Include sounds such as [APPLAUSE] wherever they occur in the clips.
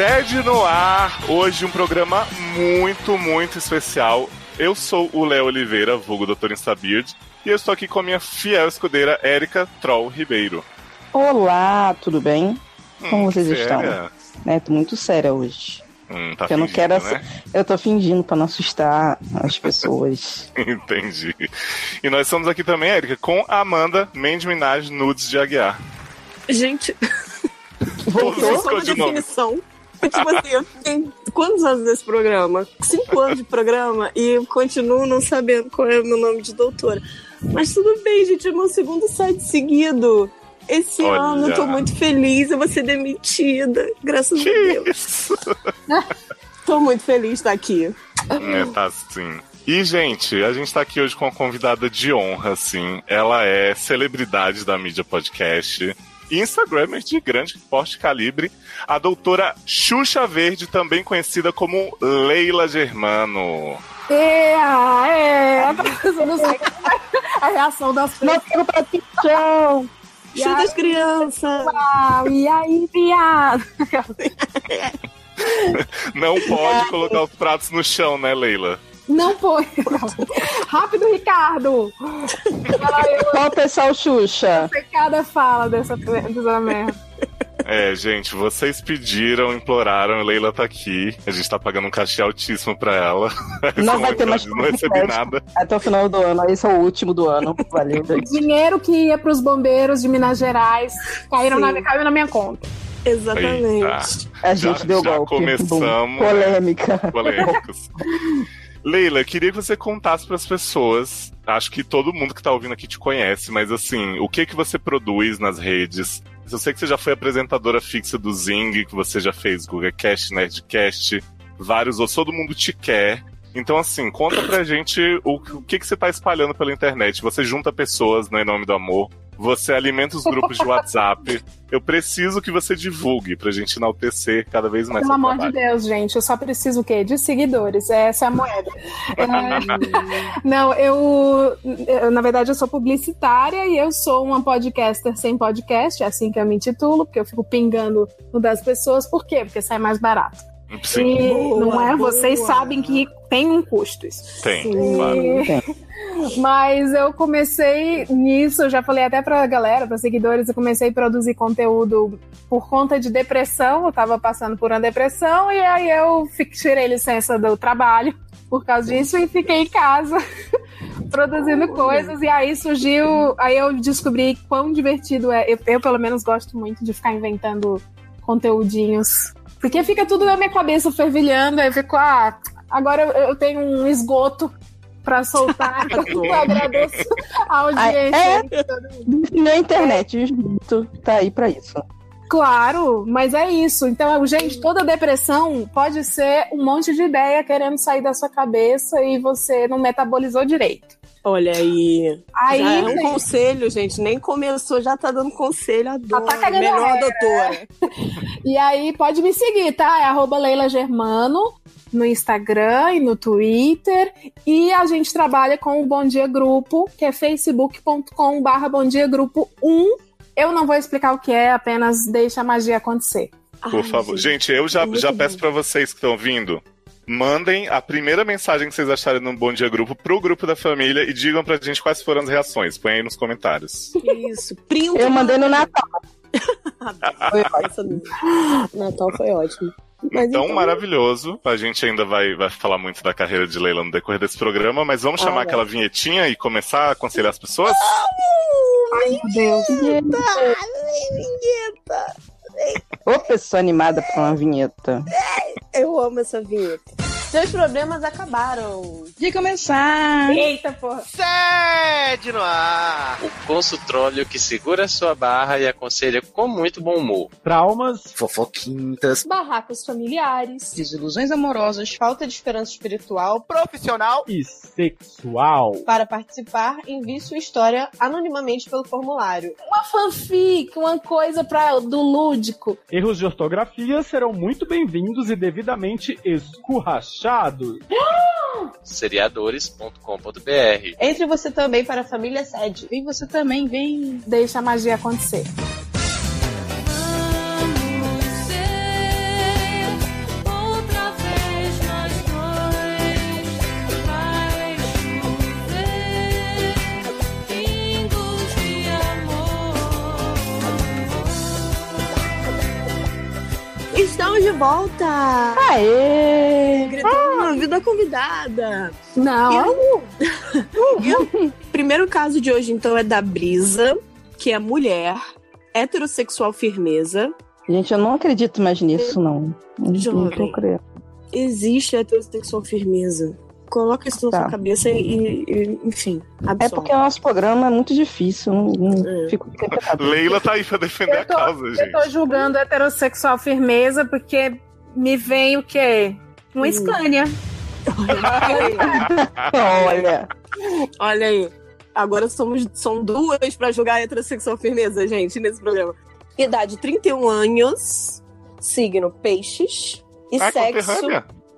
Sede no ar, hoje um programa muito, muito especial. Eu sou o Léo Oliveira, vulgo Dr. Instabird, e eu estou aqui com a minha fiel escudeira, Érica Troll Ribeiro. Olá, tudo bem? Como Hum, vocês séria? estão? Né, tô muito séria hoje. Hum, tá Porque eu não quero né? Eu tô fingindo pra não assustar as pessoas. [LAUGHS] Entendi. E nós estamos aqui também, Érica, com a Amanda Mandy Minaj Nudes de Aguiar. Gente, é uma codinomes. definição. [LAUGHS] Tipo assim, eu tenho quantos anos nesse programa? Cinco anos de programa e eu continuo não sabendo qual é o meu nome de doutora. Mas tudo bem, gente, é meu segundo site seguido. Esse Olha. ano eu tô muito feliz, eu vou ser demitida. Graças a Deus. Isso. [LAUGHS] Tô muito feliz de estar aqui. É, tá sim. E, gente, a gente tá aqui hoje com uma convidada de honra, assim. Ela é celebridade da mídia podcast. Instagramer de grande porte calibre, a doutora Xuxa Verde, também conhecida como Leila Germano. É, é, eu não sei a reação das Não pessoas. E Show aí, das crianças. ah, e aí, viado? [LAUGHS] Não pode colocar os pratos no chão, né, Leila? Não foi. Rápido, Ricardo. Qual o pessoal Xuxa? Cada fala dessa, dessa merda. É, gente, vocês pediram, imploraram, Leila tá aqui. A gente tá pagando um cachê altíssimo pra ela. Não vai ter mais Não recebi nada. Até o final do ano. Esse é o último do ano. Valeu, gente. Dinheiro que ia pros bombeiros de Minas Gerais caíram Sim. na, caiu na minha conta. Exatamente. Eita. A gente Já- deu já golpe. começamos, Bom, né? polêmica. polêmicas. [LAUGHS] Leila, queria que você contasse para as pessoas. Acho que todo mundo que tá ouvindo aqui te conhece, mas assim, o que que você produz nas redes? Eu sei que você já foi apresentadora fixa do Zing, que você já fez GugaCast, Nerdcast, vários outros, todo mundo te quer. Então, assim, conta pra gente o, o que, que você tá espalhando pela internet. Você junta pessoas no Em Nome do Amor, você alimenta os grupos de WhatsApp. [LAUGHS] Eu preciso que você divulgue pra gente enaltecer cada vez mais Pelo amor de trabalho. Deus, gente, eu só preciso o quê? De seguidores. Essa é a moeda. É, [LAUGHS] Não, eu, eu, na verdade, eu sou publicitária e eu sou uma podcaster sem podcast, é assim que eu me intitulo, porque eu fico pingando no das pessoas. Por quê? Porque sai mais barato. Sim, E Boa, não é? boa. Vocês sabem que tem um custo isso. tem, Sim. claro. [LAUGHS] Mas eu comecei nisso, eu já falei até pra galera, pra seguidores, eu comecei a produzir conteúdo por conta de depressão, eu tava passando por uma depressão, e aí eu tirei licença do trabalho por causa disso e fiquei em casa [LAUGHS] produzindo coisas, e aí surgiu, aí eu descobri quão divertido é, eu, eu pelo menos gosto muito de ficar inventando conteúdinhos, porque fica tudo na minha cabeça fervilhando, aí eu fico, ah, agora eu, eu tenho um esgoto pra soltar, [LAUGHS] [LAUGHS] eu agradeço a audiência. Na internet, o esgoto tá aí pra isso. Claro, mas é isso. Então, gente, toda depressão pode ser um monte de ideia querendo sair da sua cabeça e você não metabolizou direito. Olha aí. Aí, já é um gente, conselho, gente. Nem começou, já tá dando conselho. Adoro. tá cagando Melhor regra. doutora. [LAUGHS] e aí pode me seguir, tá? É arroba Leila Germano no Instagram e no Twitter. E a gente trabalha com o Bom Dia Grupo, que é facebook.com barra Bom Dia Grupo 1. Eu não vou explicar o que é, apenas deixa a magia acontecer. Por Ai, favor. Gente, eu já, é já peço pra vocês que estão ouvindo. Mandem a primeira mensagem que vocês acharem no Bom Dia Grupo pro grupo da família e digam pra gente quais foram as reações. Põe aí nos comentários. Isso. Printa. Eu mandei no Natal. [LAUGHS] Foi ótimo. Natal foi ótimo. Mas Então, maravilhoso. A gente ainda vai, vai falar muito da carreira de Leila no decorrer desse programa, mas vamos chamar Ah, aquela vinhetinha e começar a aconselhar as pessoas? Ai, meu Deus. vinheta. Ô, pessoa animada pra uma vinheta. Eu amo essa vinheta. Seus problemas acabaram. De começar. Eita, porra. Sede no ar! O consultróleo que segura sua barra e aconselha com muito bom humor. Traumas, Fofoquintas, Barracos familiares. Desilusões amorosas. Falta de esperança espiritual. profissional, e sexual. Para participar, envie sua história anonimamente pelo formulário. Uma fanfic, uma coisa pra, do lúdico. Erros de ortografia serão muito bem-vindos e devidamente escurrachados. Seriadores.com.br. Entre você também para a família sede. Vem você também, vem. Deixa a magia acontecer. De volta! Aê! Gritando na vida convidada. Não. E o [LAUGHS] primeiro caso de hoje, então, é da Brisa, que é mulher, heterossexual firmeza. Gente, eu não acredito mais nisso, não. Não, não Jovem. tô crendo. Existe heterossexual firmeza. Coloca isso na Tá. sua cabeça e, e- enfim, É absorve. porque o nosso programa é muito difícil. Não, não É. fico. Leila tá aí pra defender Eu a tô- causa, Eu gente. tô julgando heterossexual firmeza porque me vem o quê? Uma Hum. Scania. Olha, Olha aí. Agora somos, são duas pra julgar heterossexual firmeza, gente, nesse programa. Idade 31 anos, signo peixes e Ah, sexo.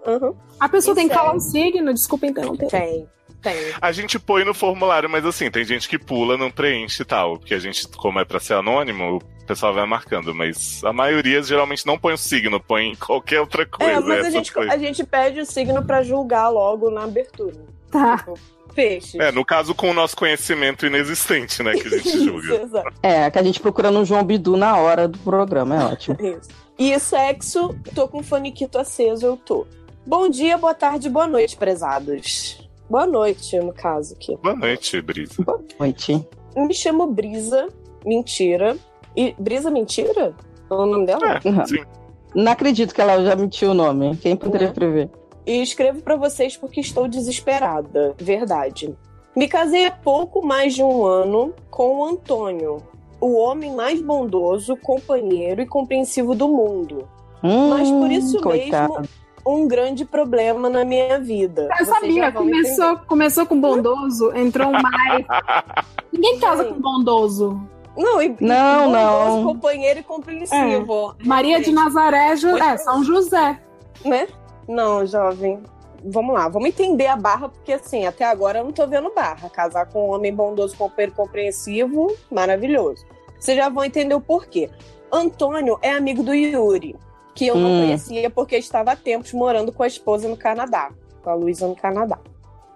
Uhum. A pessoa tem que Isso é- falar um signo, desculpa interromper. Tem, tem. A gente põe no formulário, mas assim, tem gente que pula, não preenche e tal. Porque a gente, como é pra ser anônimo, o pessoal vai marcando. Mas a maioria geralmente não põe o signo, põe qualquer outra coisa. É, mas a gente, a gente pede o signo pra julgar logo na abertura. Tá. Tipo, peixes. É, no caso, com o nosso conhecimento inexistente, né, que a gente [LAUGHS] Isso, julga. exato. é que a gente procura no João Bidu na hora do programa, é ótimo. Isso. E sexo, tô com o faniquito aceso, eu tô. Bom dia, boa tarde, boa noite, prezados. Boa noite, no caso aqui. Boa noite, Brisa. Noite. Me chamo Brisa, mentira. E Brisa Mentira? É o nome dela? É, Uhum. sim. Não acredito que ela já mentiu o nome. Quem poderia Né? prever? E escrevo pra vocês porque estou desesperada. Verdade. Me casei há pouco mais de um ano com o Antônio, o homem mais bondoso, companheiro e compreensivo do mundo. Mas por isso Hum, coitado. mesmo, um grande problema na minha vida. Eu Vocês sabia, começou, começou com bondoso, entrou um mais. [LAUGHS] Ninguém casa com bondoso. Não, e, Não, e não. companheiro e compreensivo. Maria de Nazaré, é, São José. Né? Não, jovem. Vamos lá, vamos entender a barra, porque assim, até agora eu não tô vendo barra. Casar com um homem bondoso, companheiro compreensivo, maravilhoso. Vocês já vão entender o porquê. Antônio é amigo do Yuri, que eu não Hum. conhecia porque estava há tempos morando com a esposa no Canadá, com a Luísa no Canadá.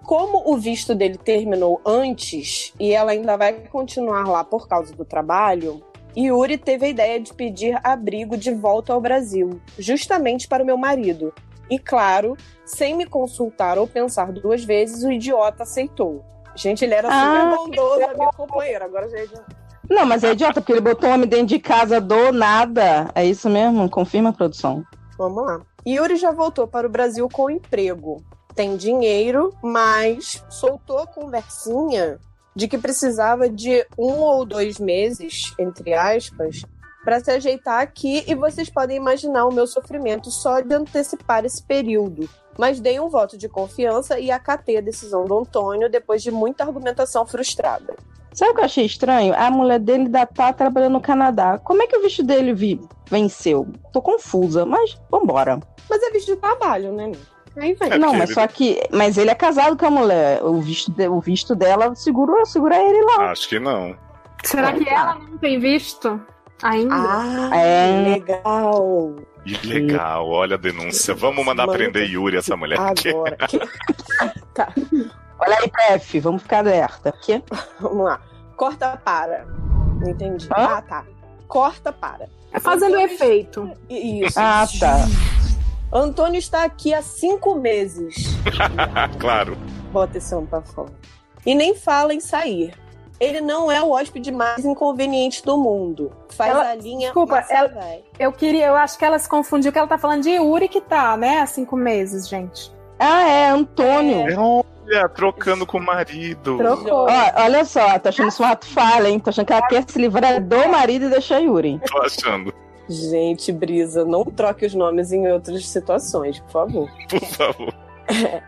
Como o visto dele terminou antes e ela ainda vai continuar lá por causa do trabalho, Yuri teve a ideia de pedir abrigo de volta ao Brasil, justamente para o meu marido. E claro, sem me consultar ou pensar duas vezes, o idiota aceitou. Gente, ele era super Ah, bondoso, meu companheiro. Agora já é. Não, mas é idiota, porque ele botou o homem dentro de casa do nada. É isso mesmo? Confirma a produção. Vamos lá. Yuri já voltou para o Brasil com emprego. Tem dinheiro, mas soltou a conversinha de que precisava de um ou dois meses, entre aspas, para se ajeitar aqui e vocês podem imaginar o meu sofrimento só de antecipar esse período. Mas dei um voto de confiança e acatei a decisão do Antônio depois de muita argumentação frustrada. Sabe o que eu achei estranho? A mulher dele ainda tá trabalhando no Canadá. Como é que o visto dele vi- venceu? Tô confusa, mas vambora. Mas é visto de trabalho, né? Aí vem. É não, mas ele- só que. Mas ele é casado com a mulher. O visto, de- o visto dela segura, segura ele lá. Acho que não. Será que ela não tem visto ainda? Ah, É. legal. Ilegal, olha a denúncia. Vamos mandar Mano, prender Yuri, essa mulher. aqui. Agora. [LAUGHS] Tá, Olha aí, PF, vamos ficar alerta. Que? [LAUGHS] vamos lá. Corta para. Não entendi. Hã? Ah, tá. Corta para. É fazendo efeito. I- Isso. Ah, tá. Antônio está aqui há cinco meses. [LAUGHS] claro. Bota esse homem pra fora. E nem fala em sair. Ele não é o hóspede mais inconveniente do mundo. Faz Ela- a linha. desculpa, ela- véi. Eu queria, eu acho que ela se confundiu, que ela tá falando de Yuri que tá, né? Há cinco meses, gente. Ah, é, Antônio. Olha, trocando com o marido. Trocou. Ó, olha só, tô achando isso um ato falha, hein? Tô achando que ela quer se livrar do marido e deixar Yuri. Tô achando. Gente, Brisa, não troque os nomes em outras situações, por favor. Por favor. [LAUGHS]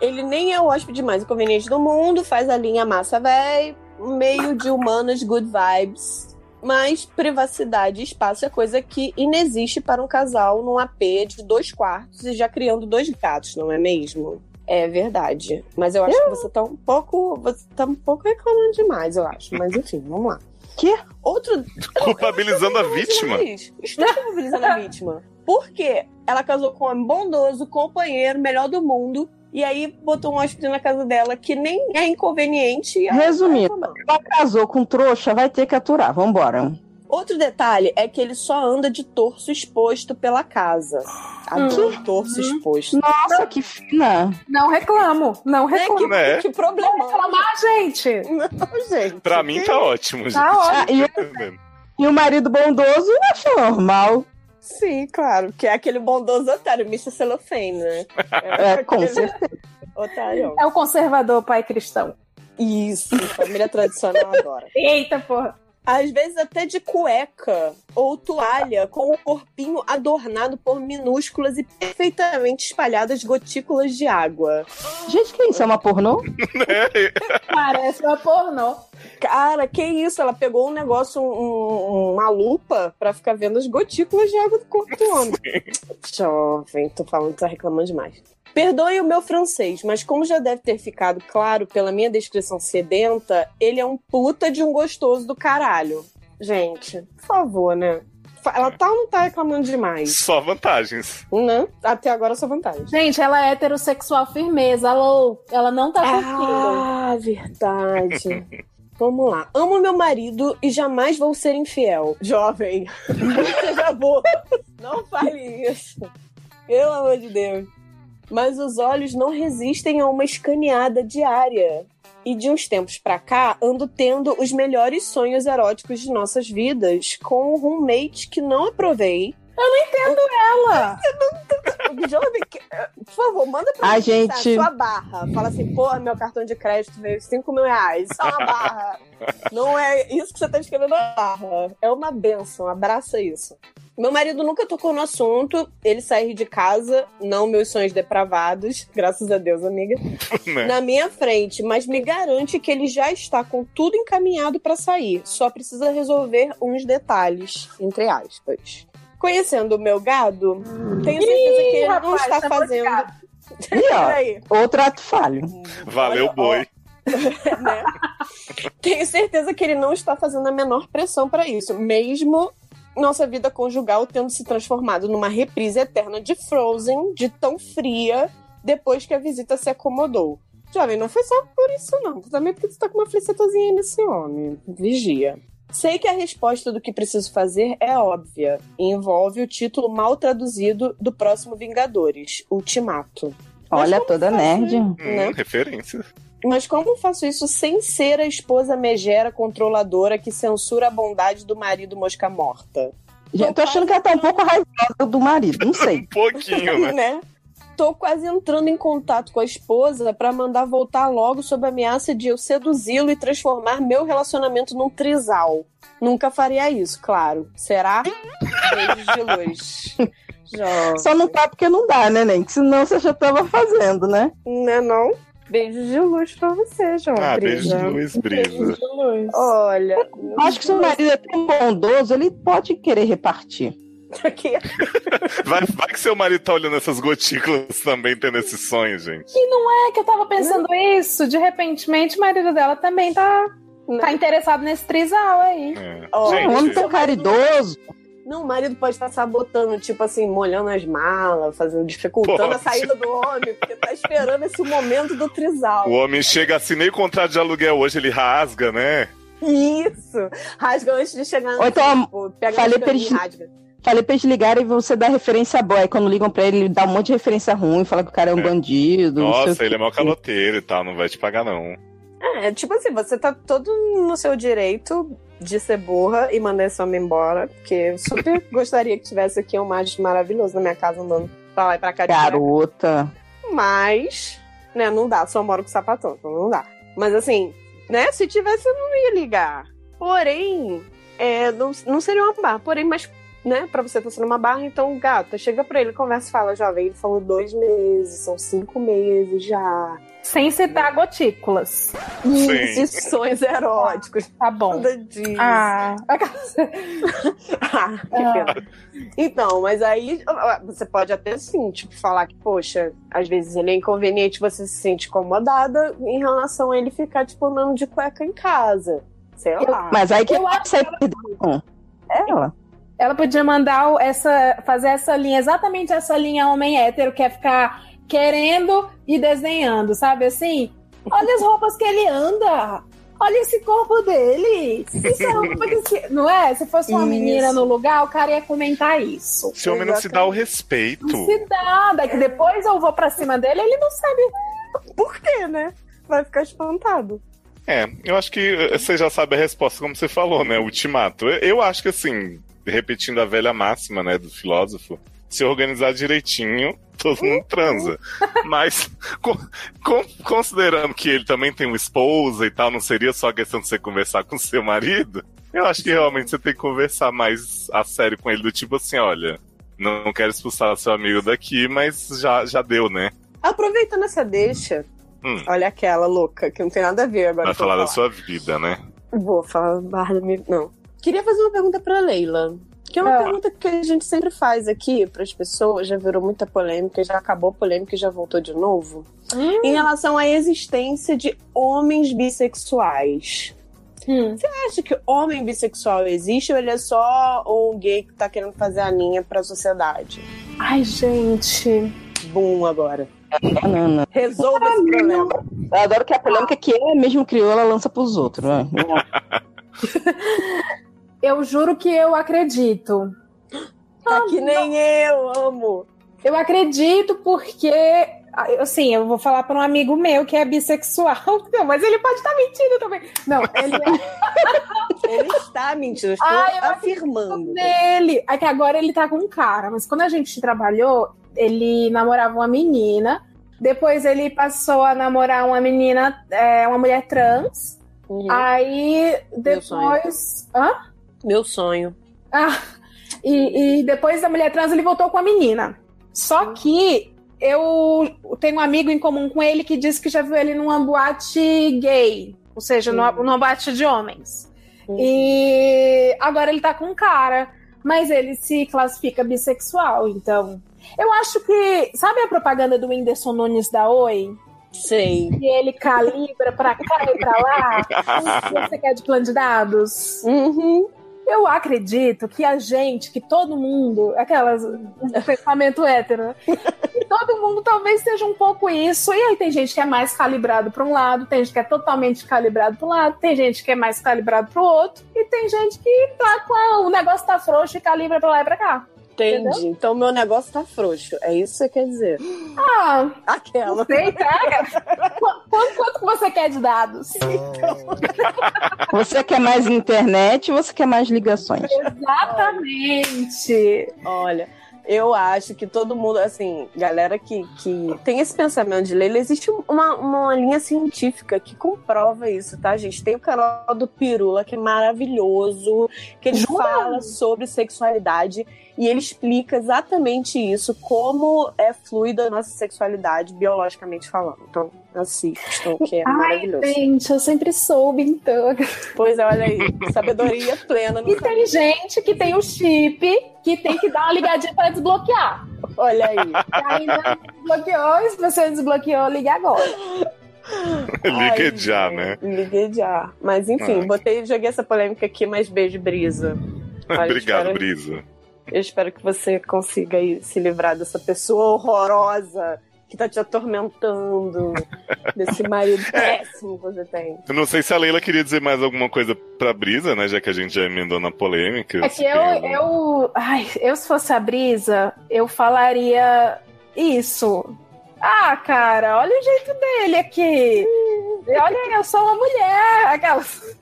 Ele nem é o hóspede mais inconveniente do mundo, faz a linha massa véi, meio de humanas good vibes. Mas privacidade e espaço é coisa que inexiste para um casal num AP de dois quartos e já criando dois gatos, não é mesmo? É verdade. Mas eu acho que você tá um pouco. Você tá um pouco reclamando demais, eu acho. Mas enfim, vamos lá. Que? Outro. [LAUGHS] Culpabilizando a vítima. Demais. Estou culpabilizando a [LAUGHS] vítima. Por quê? Ela casou com um homem bondoso, companheiro, melhor do mundo. E aí botou um hóspede na casa dela que nem é inconveniente. ela Resumindo, ela casou com trouxa, vai ter que aturar. Vambora. Outro detalhe é que ele só anda de torso exposto pela casa. Adoro torso exposto. Nossa, que fina. Não reclamo, não Né, reclamo. Né? Que problema. reclamar, gente. Não, gente. Pra mim tá ótimo, gente. Tá ótimo. Ah, e, e o marido bondoso acha normal. Sim, claro. Que é aquele bondoso otário, Mr. Cellophane, né? É, com aquele certeza. Otário. É o conservador pai cristão. Isso, família tradicional adora. Eita, porra. Às vezes até de cueca ou toalha, com o corpinho adornado por minúsculas e perfeitamente espalhadas gotículas de água. Gente, que isso? É uma pornô? [LAUGHS] Parece uma pornô. Cara, que isso? Ela pegou um negócio, um- um- uma lupa, pra ficar vendo as gotículas de água do corpo do homem. Jovem, tô falando que tá reclamando demais. Perdoe o meu francês, mas como já deve ter ficado claro pela minha descrição sedenta, ele é um puta de um gostoso do caralho. Gente, por favor, né? Ela tá ou não tá reclamando demais? Só vantagens. Né? Até agora só vantagem. Gente, ela é heterossexual firmeza. Ela, ela não tá curtindo. Ah, verdade. [LAUGHS] Vamos lá. Amo meu marido e jamais vou ser infiel. Jovem, não seja burro. Não fale isso. Pelo amor de Deus. Mas os olhos não resistem a uma escaneada diária. E de uns tempos pra cá, ando tendo os melhores sonhos eróticos de nossas vidas com um roommate que não aprovei. Ela. Jovem, por favor, manda pra A mim gente- sua barra. Fala assim, pô, meu cartão de crédito veio 5 mil reais. Isso é uma barra. [LAUGHS] Não é isso que você tá escrevendo na barra. É uma benção, abraça isso. Meu marido nunca tocou no assunto, ele sair de casa, não meus sonhos depravados, [LAUGHS] graças a Deus, amiga, [LAUGHS] Né? na minha frente, mas me garante que ele já está com tudo encaminhado pra sair, só precisa resolver uns detalhes, entre aspas. Conhecendo o meu gado, tenho certeza que ele não rapaz, está tá fazendo. E ó, outro ato falho. Valeu, Olha, boi. [LAUGHS] né? Tenho certeza que ele não está fazendo a menor pressão para isso, mesmo nossa vida conjugal tendo se transformado numa reprise eterna de Frozen, de tão fria, depois que a visita se acomodou. Jovem, não foi só por isso, não. Também porque você tá com uma flicetazinha aí nesse homem. Vigia. Sei que a resposta do que preciso fazer é óbvia e envolve o título mal traduzido do próximo Vingadores, Ultimato. Olha, toda faço nerd. Hum, né? referência. Mas como faço isso sem ser a esposa megera controladora que censura a bondade do marido mosca morta? Gente, tô achando que ela tá um pouco raivosa do marido, não sei. [LAUGHS] Um pouquinho, né? [LAUGHS] né? Tô quase entrando em contato com a esposa pra mandar voltar logo sob a ameaça de eu seduzi-lo e transformar meu relacionamento num trisal. Nunca faria isso, claro. Será? Beijos de luz. Jovem. Só não tá porque não dá, né, nem? Que senão você já tava fazendo, né? Né, não? Beijos de luz pra você, João. Ah, Brisa. beijo de luz, brisa. Olha. Eu Acho que se o marido é tão bondoso, ele pode querer repartir. Aqui. [LAUGHS] Vai, vai que seu marido tá olhando essas gotículas também, tendo esse sonho, gente. É que eu tava pensando isso. De repentemente, o marido dela também tá, tá interessado nesse trisal aí. É. Ó, Um homem Gente, tão caridoso. Não, o marido pode estar sabotando, tipo assim, molhando as malas, fazendo, dificultando Pode. a saída do homem, porque tá esperando esse momento do trisal. o homem chega, assinei o contrato de aluguel hoje, ele rasga, né? Isso! Rasga antes de chegar Ou então, tipo, pega falei pra ele- rasga. Falei pra eles ligarem e você dá referência boa. Aí quando ligam pra ele, ele dá um monte de referência ruim, fala que o cara é um É. bandido. não sei o Nossa, ele é mau caloteiro e tal, não vai te pagar, não. É, tipo assim, você tá todo no seu direito de ser burra e mandar esse homem embora, porque eu super [LAUGHS] gostaria que tivesse aqui um macho maravilhoso na minha casa andando pra lá e pra cá. Garota. Mas, né, não dá, só moro com sapatão, então não dá. Mas assim, né, se tivesse eu não ia ligar. Porém, é, não, não seria uma barra. Porém, mas, né, pra você tá sendo uma barra, então, gata, chega pra ele, conversa e fala, jovem, ele falou dois meses, são cinco meses já. Sem citar gotículas. E sonhos eróticos. Tá bom. Nada disso. Ah, [LAUGHS] Ah, que pena. Então, mas aí você pode até sim, tipo, falar que, poxa, às vezes ele é inconveniente, você se sente incomodada em relação a ele ficar, tipo, andando de cueca em casa. Sei lá. Mas aí que Eu acho sai perdendo. Ela. Ela podia mandar essa, fazer essa linha, exatamente essa linha homem hétero, que é ficar querendo e desenhando, sabe assim? Olha as roupas que ele anda. olha esse corpo dele. Isso é uma coisa que- não é? Se fosse uma Isso. menina no lugar, o cara ia comentar isso. Se o homem não se dá o respeito. Não se dá, daqui depois eu vou pra cima dele, ele não sabe. Por quê, né? Vai ficar espantado. É, eu acho que eh, você já sabe a resposta, como você falou, né? Ultimato. Eu acho que, assim, repetindo a velha máxima, né, do filósofo, se organizar direitinho, todo mundo transa. Mas, [LAUGHS] con- con- considerando que ele também tem uma esposa e tal, não seria só questão de você conversar com seu marido? Eu acho que realmente você tem que conversar mais a sério com ele, do tipo assim, olha, não quero expulsar seu amigo daqui, mas já, já deu, né? Aproveitando essa deixa, Hum. olha aquela louca, que não tem nada a ver agora. Vai falar vou da sua vida, né? Vou falar barra da minha. Não. Queria fazer uma pergunta pra Leila. Que é uma Ah. pergunta que a gente sempre faz aqui pras pessoas, já virou muita polêmica, já acabou a polêmica e já voltou de novo. Em relação à existência de homens bissexuais. Hum. Você acha que homem bissexual existe ou ele é só um gay que tá querendo fazer a linha pra sociedade? Ai, gente. Bum agora. Não, não. Resolva esse problema. Eu adoro que a polêmica que ela mesmo criou, ela lança pros outros. Né? [LAUGHS] Eu juro que eu acredito. [GASPS] Tá que nem eu, amo. Eu acredito porque, assim, eu vou falar para um amigo meu que é bissexual, [LAUGHS] Não, mas ele pode estar mentindo também. Não, ele é [LAUGHS] Ele está mentindo, estou Ai, eu afirmando. dele. É que agora ele tá com um cara, mas quando a gente trabalhou, ele namorava uma menina. Depois ele passou a namorar uma menina, é, uma mulher trans. Uhum. Aí depois. Hã? Meu sonho. Ah, e, e depois da mulher trans ele voltou com a menina. Só que eu tenho um amigo em comum com ele que disse que já viu ele numa boate gay, ou seja, numa, numa boate de homens. Hum. E agora ele tá com um cara, mas ele se classifica bissexual, então. Eu acho que. Sabe a propaganda do Whindersson Nunes da Oi? Sei. Que ele calibra pra cá e pra lá? O [LAUGHS] que você quer de plano de dados? Uhum. Eu acredito que a gente, que todo mundo, aquelas pensamento hétero, né? [LAUGHS] que todo mundo talvez seja um pouco isso. E aí tem gente que é mais calibrado para um lado, tem gente que é totalmente calibrado para um lado, tem gente que é mais calibrado para o outro, e tem gente que tá com o negócio tá frouxo e calibra para lá e para cá. Entendi. Entendeu? Então meu negócio tá frouxo. É isso que você quer dizer. Ah, Aquela. não sei. Qu- Quanto, quanto que você quer de dados? [LAUGHS] Você quer mais internet ou você quer mais ligações? Exatamente. Olha, eu acho que todo mundo, assim, galera que, que tem esse pensamento de Leila, existe uma, uma linha científica que comprova isso, tá, gente? Tem o canal do Pirula, que é maravilhoso, que ele Jura? fala sobre sexualidade e ele explica exatamente isso, como é fluida a nossa sexualidade, biologicamente falando. Então, assistam, que é Ai, maravilhoso. gente, eu sempre soube, então. Pois é, olha aí, sabedoria plena no E tem gente que tem o chip que tem que dar uma ligadinha para desbloquear. Olha aí. E ainda não desbloqueou, e se você desbloqueou, ligue agora. [LAUGHS] Liga Ai, já, né? Liguei já. Mas enfim, Ah. botei, joguei essa polêmica aqui, mas beijo, Brisa. Olha, [LAUGHS] Obrigado, espero- Brisa. Eu espero que você consiga aí se livrar dessa pessoa horrorosa que tá te atormentando, [LAUGHS] desse marido péssimo que você tem. Eu não sei se a Leila queria dizer mais alguma coisa pra Brisa, né? Já que a gente já emendou na polêmica. É que eu, algum- eu. Ai, eu se fosse a Brisa, eu falaria isso. Ah, cara, olha o jeito dele aqui. Olha, eu sou uma mulher. Aquelas.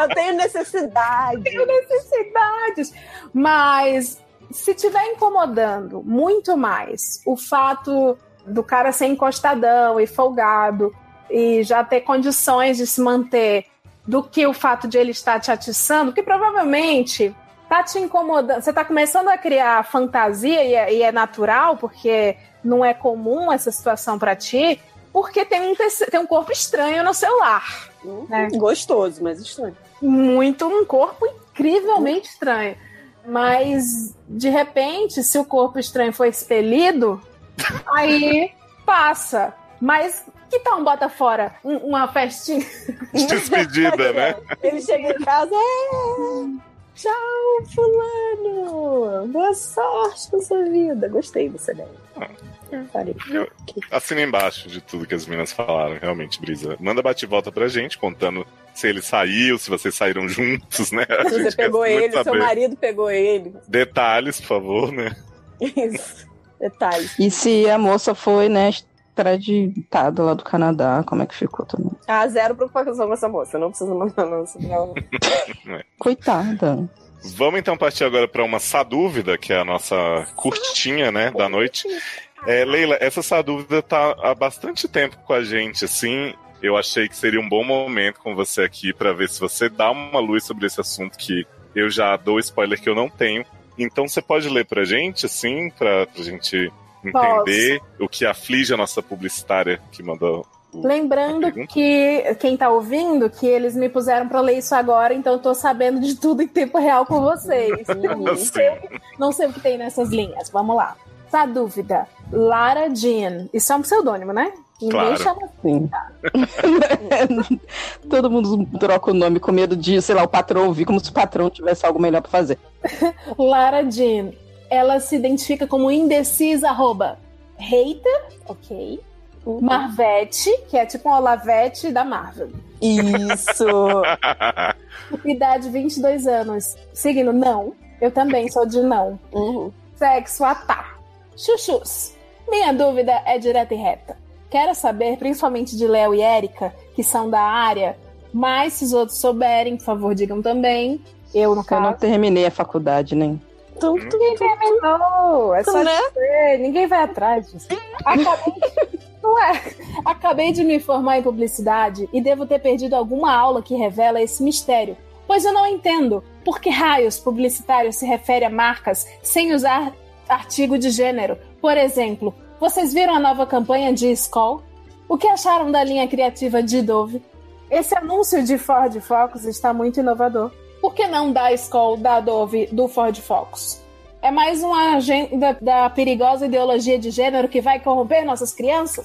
Eu tenho necessidade. tenho necessidades. Mas se tiver incomodando muito mais o fato do cara ser encostadão e folgado e já ter condições de se manter do que o fato de ele estar te atiçando, que provavelmente tá te incomodando. Você tá começando a criar fantasia e é, e é natural, porque não é comum essa situação para ti, porque tem um, tem um corpo estranho no seu lar É. Gostoso, mas estranho. muito um corpo incrivelmente estranho. Mas de repente, se o corpo estranho for expelido, aí passa. Mas que tal um bota fora? Um- uma festinha? [LAUGHS] Despedida, né? Ele chega em casa, é... Tchau, fulano! Boa sorte na sua vida. Gostei dessa ideia. Ah. Eu- Assina embaixo de tudo que as meninas falaram, realmente, Brisa. Manda bate-volta pra gente, contando se ele saiu, se vocês saíram [LAUGHS] juntos, né? A Você pegou ele, seu saber. marido pegou ele. Detalhes, por favor, né? Isso. Detalhes. E se a moça foi, né, extraditada lá do Canadá, como é que ficou também? Ah, zero preocupação com essa moça. Não precisa mandar não. ela. [LAUGHS] Coitada. Vamos então partir agora para uma Sadúvida, que é a nossa curtinha, né, da noite. É, Leila, essa Sadúvida tá há bastante tempo com a gente, assim. Eu achei que seria um bom momento com você aqui para ver se você dá uma luz sobre esse assunto que eu já dou spoiler que eu não tenho. Então você pode ler pra gente, assim, pra, pra gente entender o que aflige a nossa publicitária que mandou. Lembrando pergunta? que quem tá ouvindo, que eles me puseram pra ler isso agora, então eu tô sabendo de tudo em tempo real com vocês. não, sei, o que- não sei o que tem nessas linhas. Vamos lá. Tá dúvida. Lara Jean. Isso é um pseudônimo, né? Ninguém Claro. chama assim. Sim. [LAUGHS] Todo mundo troca o nome com medo de, sei lá, o patrão ouvir, como se o patrão tivesse algo melhor pra fazer. [LAUGHS] Lara Jean. Ela se identifica como indecisa, arroba, hater, ok. Marvete, que é tipo uma Olavete da Marvel. Isso. [LAUGHS] Idade 22 anos. Signo não. Eu também sou de não. Uhum. Sexo atá. Chuchus. Minha dúvida é direta e reta. Quero saber, principalmente de Léo e Érica, que são da área, mas se os outros souberem, por favor, digam também. Eu, no Eu caso. não terminei a faculdade, nem. Então, tu Não, é só Né? dizer, ninguém vai atrás disso. Acabei, é. [LAUGHS] Acabei de me formar em publicidade e devo ter perdido alguma aula que revela esse mistério, pois eu não entendo por que raios publicitário se refere a marcas sem usar artigo de gênero. Por exemplo, vocês viram a nova campanha de Skoll? O que acharam da linha criativa de Dove? Esse anúncio de Ford Focus está muito inovador. Por que não da Skoll, da Dove, do Ford Focus? É mais uma agenda da perigosa ideologia de gênero que vai corromper nossas crianças?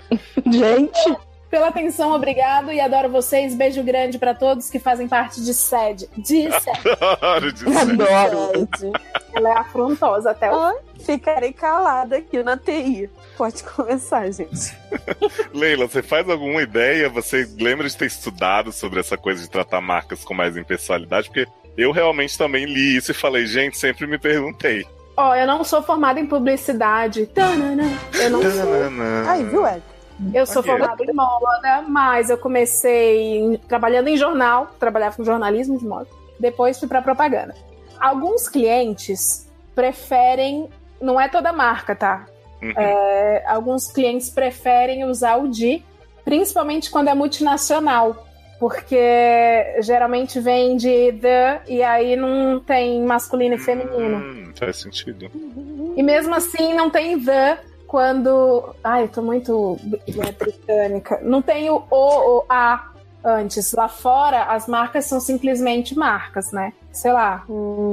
[LAUGHS] Gente, Pela atenção, obrigado e adoro vocês. Beijo grande pra todos que fazem parte de SED. De [LAUGHS] SED. Adoro dizer. adoro. Ela é afrontosa até o? Ficarei calada aqui na TI. Pode começar, gente. [LAUGHS] Leila, você faz alguma ideia? Você lembra de ter estudado sobre essa coisa de tratar marcas com mais impessoalidade? Porque eu realmente também li isso e falei, gente, sempre me perguntei. Ó, eu não sou formada em publicidade. Tanana. Eu não sou. Aí, viu, Ed? Eu sou Ok. formada em moda, mas eu comecei trabalhando em jornal, trabalhava com jornalismo de moda. Depois fui para propaganda. Alguns clientes preferem, não é toda marca, tá? Uhum. É, alguns clientes preferem usar o de, principalmente quando é multinacional, porque geralmente vem de the e aí não tem masculino e feminino. Hum, faz sentido. E mesmo assim não tem the quando. Ai, eu tô muito britânica. Não tem o o, o a antes. Lá fora, as marcas são simplesmente marcas, né? Sei lá.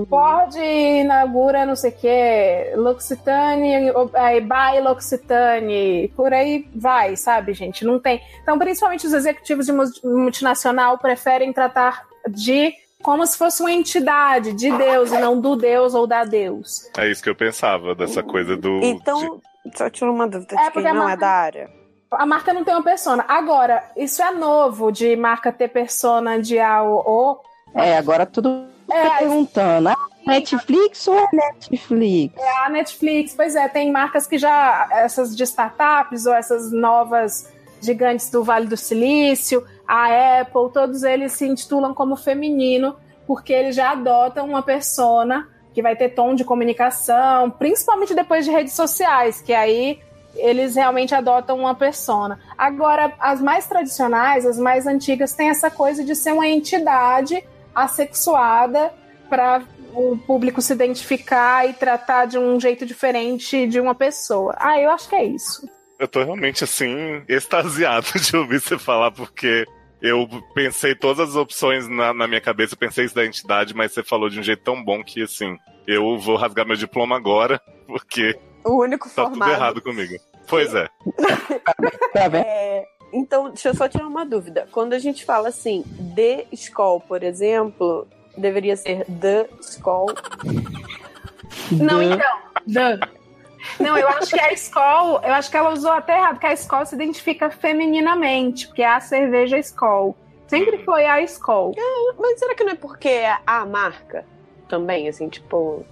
Ford inaugura não sei o que, L'Occitane, aí by L'Occitane, por aí vai, sabe, gente? Não tem. Então, principalmente os executivos de mu- multinacional preferem tratar de como se fosse uma entidade de Deus e não do Deus ou da Deus. É isso que eu pensava, dessa coisa do. de- Então, só tiro uma dúvida É, de porque quem não é marca- da área. A marca não tem uma persona. Agora, isso é novo de marca ter persona de A ou O. É, agora tudo É, tá perguntando. Ah, Netflix ou é Netflix? a Netflix, pois é, tem marcas que já, essas de startups ou essas novas gigantes do Vale do Silício, a Apple, todos eles se intitulam como feminino, porque eles já adotam uma persona que vai ter tom de comunicação, principalmente depois de redes sociais, que aí eles realmente adotam uma persona. Agora, as mais tradicionais, as mais antigas, têm essa coisa de ser uma entidade assexuada para o público se identificar e tratar de um jeito diferente de uma pessoa. Ah, eu acho que é isso. Eu tô realmente assim, extasiado [LAUGHS] de ouvir você falar, porque eu pensei todas as opções na, na minha cabeça, eu pensei isso da entidade, mas você falou de um jeito tão bom que assim, eu vou rasgar meu diploma agora, porque O único tá tudo formado. errado comigo. Pois é. Tá [LAUGHS] vendo? É, então, deixa eu só tirar uma dúvida. Quando a gente fala assim, de escola, por exemplo, deveria ser The Skull. Não, The- então. Dan. Não, eu acho que a Skol, eu acho que ela usou até errado, porque a Skol se identifica femininamente, porque é a cerveja Skol. Sempre foi a Skol. Mas será que não é porque é a marca também, assim, tipo.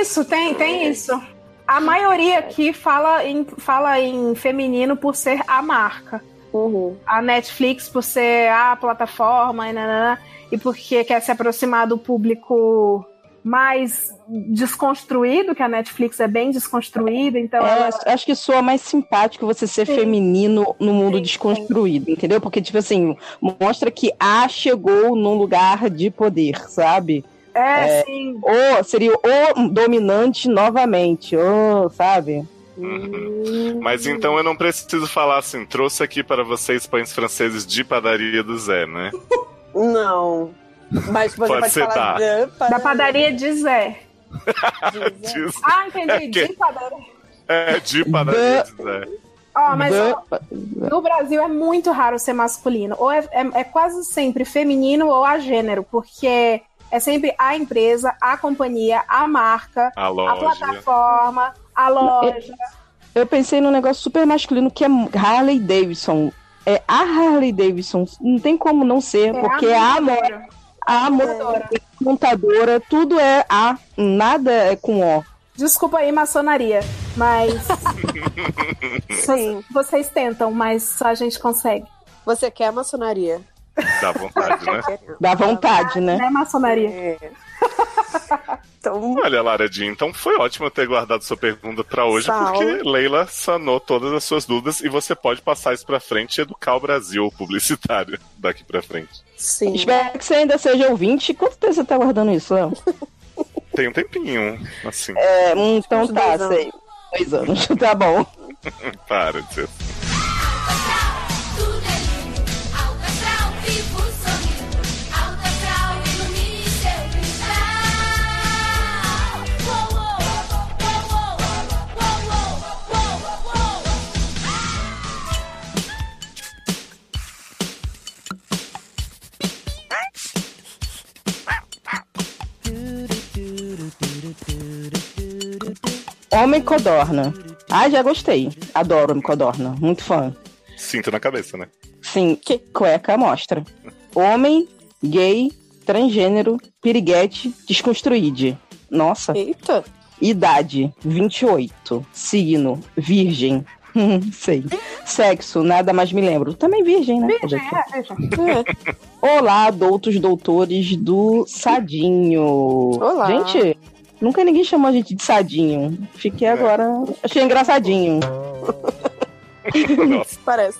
Isso, tem, tem isso. A maioria aqui fala em, fala em feminino por ser a marca. Uhum. A Netflix por ser a plataforma e, nanana, e porque quer se aproximar do público mais desconstruído, que a Netflix é bem desconstruída, então É, ela acho que soa mais simpático você ser Sim. feminino no mundo Sim, desconstruído, entendeu? Porque, tipo assim, mostra que A chegou num lugar de poder, sabe? é, sim. Ou seria o dominante novamente, ou, sabe? Hum. Mas então eu não preciso falar assim, trouxe aqui para vocês pães franceses de padaria do Zé, né? Não. Mas você Pode pode, ser falar da. da Da padaria de Zé. [LAUGHS] Diz- Diz- Ah, entendi. Que- De padaria. É, de padaria do Zé. Ó, mas The- ó, no Brasil é muito raro ser masculino. Ou é, é- é quase sempre feminino ou a gênero, porque é sempre a empresa, a companhia, a marca, A a plataforma, a loja. Eu pensei num negócio super masculino que é Harley Davidson. É a Harley Davidson. Não tem como não ser, porque é a, montadora. a mo- montadora, tudo é A, nada é com O. Desculpa aí, maçonaria, mas [LAUGHS] Sim. vocês tentam, mas só a gente consegue. Você quer a maçonaria? Dá vontade, né? Dá vontade, né? Né, maçonaria? É. Então, Olha, Lara Jean, então foi ótimo eu ter guardado sua pergunta pra hoje, Sal. porque Leila sanou todas as suas dúvidas e você pode passar isso pra frente e educar o Brasil publicitário [LAUGHS] daqui pra frente. sim. Espero que você ainda seja ouvinte. Quanto tempo você tá guardando isso, Léo? Tem um tempinho, assim, É, hum, então tá, sei. Dois anos, [LAUGHS] tá bom. para de ser Homem Codorna. Ah, já gostei. Adoro Homem Codorna. Muito fã. cinto na cabeça, né? Sim, que cueca mostra. Homem, gay, transgênero, piriguete, desconstruíde. Nossa. Eita. Idade, 28. Signo, virgem. [LAUGHS] Sei. Sexo, nada mais me lembro. Também virgem, né? Veja, é, veja. [LAUGHS] É. Olá, doutos doutores do Sadinho. Olá. Gente, nunca ninguém chamou a gente de Sadinho. Fiquei agora. Achei engraçadinho. Nossa. [LAUGHS] Parece.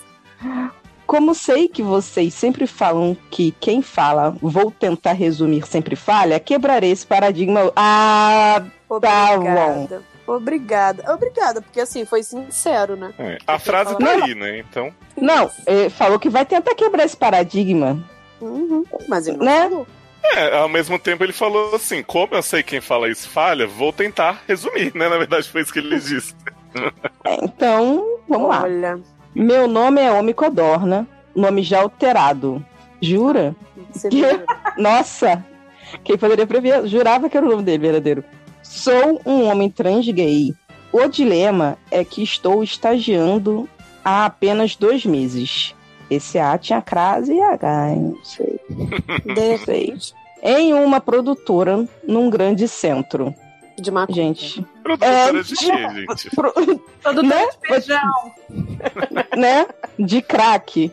Como sei que vocês sempre falam que quem fala, vou tentar resumir, sempre falha, quebrarei esse paradigma. Ah, Tá Obrigada. Obrigada. Obrigada, porque assim, foi sincero, né? É, A frase tá aí, né? Então, não, falou que vai tentar quebrar esse paradigma. Uhum. Mas ele não Né? falou. É, ao mesmo tempo ele falou assim: como eu sei quem fala isso falha, vou tentar resumir, né? Na verdade, foi isso que ele disse. [LAUGHS] É, então, vamos lá. Olha. Meu nome é Omi Codorna, nome já alterado. Jura? Que? [LAUGHS] Nossa! Quem poderia prever? Jurava que era o nome dele verdadeiro. Sou um homem trans gay. O dilema é que estou estagiando há apenas dois meses. Esse A tinha crase e H, hein? não sei. [LAUGHS] De repente. Em uma produtora num grande centro. De maconha. Gente, Produtora É, de quê, gente? pro- Todo Né? de feijão. [LAUGHS] né? De crack.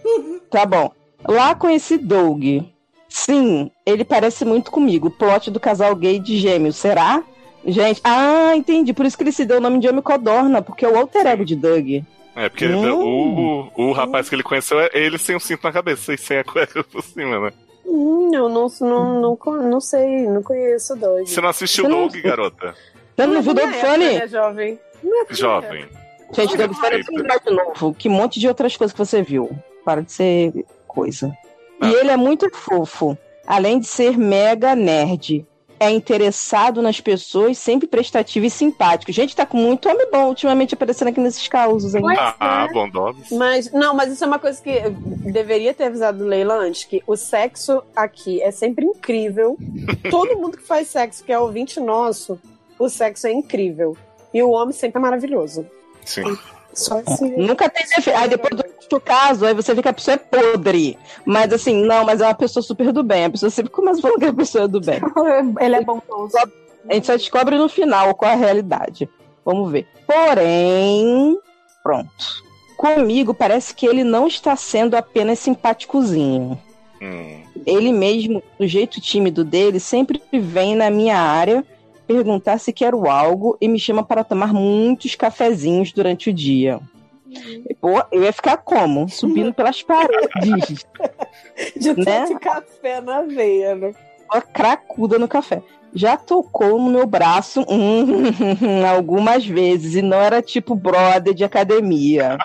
Tá bom. Lá conheci Doug. Sim, ele parece muito comigo. O plot do casal gay de gêmeos, será? Gente, ah, entendi. Por isso que ele se deu o nome de Homem Codorna, porque é o alter ego de Doug. É, porque Hum. o, o rapaz que ele conheceu é ele sem o cinto na cabeça e sem a [LAUGHS] cueca por cima, né? Hum, eu não, não, não, não sei, não conheço o Doug. Você não assistiu não- Doug, garota? Você não viu na Doug Funny? né, jovem? Época, Jovem. Gente, Doug Funny é de novo. Que monte de outras coisas que você viu. Para de ser coisa. Ah. E ele é muito fofo. Além de ser mega nerd. É interessado nas pessoas, sempre prestativo e simpático. Gente, tá com muito homem bom ultimamente aparecendo aqui nesses causos, hein? Ah, bondosos. Mas, não, mas isso é uma coisa que eu deveria ter avisado Leila antes, que o sexo aqui é sempre incrível. [LAUGHS] Todo mundo que faz sexo, que é ouvinte nosso, o sexo é incrível. E o homem sempre é maravilhoso. Sim. Só esse... Nunca tem defeito. Aí depois do outro caso, aí você vê que a pessoa é podre. Mas assim, não, mas é uma pessoa super do bem. A pessoa sempre começa falando que a pessoa é do bem. [LAUGHS] Ele é bondoso. A gente só descobre no final qual é a realidade. Vamos ver. Porém, pronto. Comigo parece que ele não está sendo apenas simpáticozinho. Hum. Ele mesmo, do jeito tímido dele, sempre vem na minha área perguntar se quero algo e me chama para tomar muitos cafezinhos durante o dia. Pô, eu ia ficar como? Subindo pelas paredes. [LAUGHS] De Né? café na veia, né? Uma cracuda no café. Já tocou no meu braço hum, algumas vezes e não era tipo brother de academia.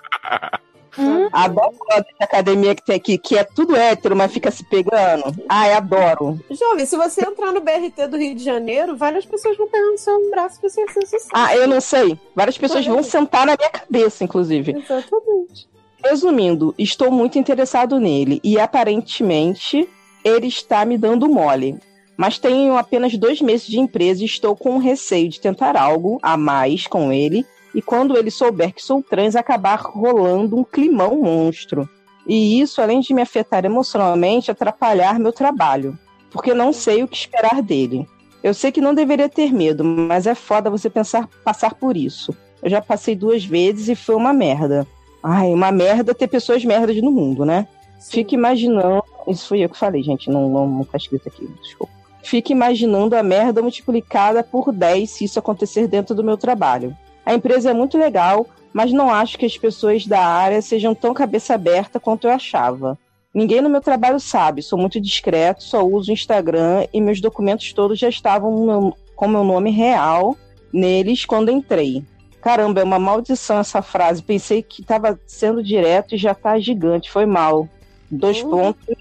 Adoro brother de academia que, tem, que, que é tudo hétero, mas fica se pegando. Ai, adoro. Jovem, se você entrar no BRT do Rio de Janeiro, várias pessoas vão pegar no seu braço pra você sucesso. Ah, eu não sei. Várias pessoas vão sentar na minha cabeça, inclusive. Exatamente. Resumindo, estou muito interessado nele e aparentemente ele está me dando mole. Mas tenho apenas dois meses de empresa e estou com receio de tentar algo a mais com ele e quando ele souber que sou trans, acabar rolando um climão monstro. E isso, além de me afetar emocionalmente, atrapalhar meu trabalho, porque não sei o que esperar dele. Eu sei que não deveria ter medo, mas é foda você pensar passar por isso. Eu já passei duas vezes e foi uma merda. Ai, uma merda ter pessoas merdas no mundo, né? Fica imaginando. Isso foi eu que falei, gente, não, não, não tá escrito aqui, desculpa. Fica imaginando a merda multiplicada por 10 se isso acontecer dentro do meu trabalho. A empresa é muito legal, mas não acho que as pessoas da área sejam tão cabeça aberta quanto eu achava. Ninguém no meu trabalho sabe, sou muito discreto, só uso o Instagram e meus documentos todos já estavam no meu- com meu nome real neles quando entrei. Caramba, é uma maldição essa frase. Pensei que estava sendo direto e já tá gigante. Foi mal. Dois pontos,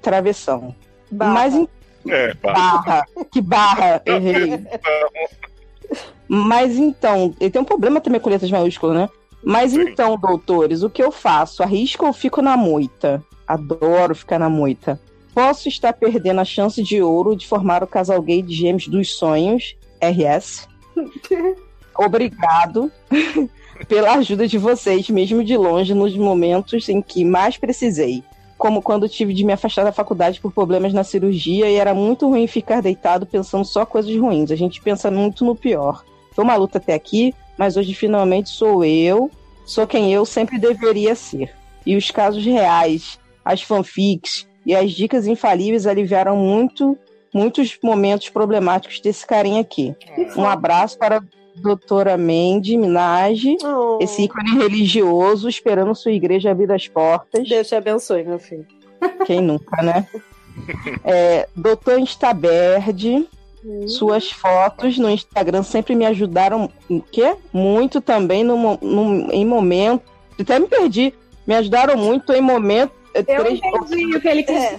travessão. Mas em É, pá. barra. Que barra, errei. Mas então, ele tem um problema também com letras maiúsculas, né? Mas então, doutores, o que eu faço? Arrisco ou fico na moita? Adoro ficar na moita. Posso estar perdendo a chance de ouro de formar o casal gay de gêmeos dos sonhos, RS. [LAUGHS] Obrigado [LAUGHS] pela ajuda de vocês, mesmo de longe, nos momentos em que mais precisei. Como quando tive de me afastar da faculdade por problemas na cirurgia e era muito ruim ficar deitado pensando só coisas ruins. A gente pensa muito no pior. Foi uma luta até aqui, mas hoje finalmente sou eu, sou quem eu sempre deveria ser. E os casos reais, as fanfics e as dicas infalíveis aliviaram muito, muitos momentos problemáticos desse carinha aqui. Um abraço para doutora Mandy Minaj, esse ícone religioso, esperando sua igreja abrir as portas. Deus te abençoe, meu filho. Quem nunca, né? [LAUGHS] É, doutor Instaberd, suas fotos no Instagram sempre me ajudaram o quê? muito também no, no- em momento. Até me perdi. Me ajudaram muito em momento. Eu entendi o que ele quis [LAUGHS] É.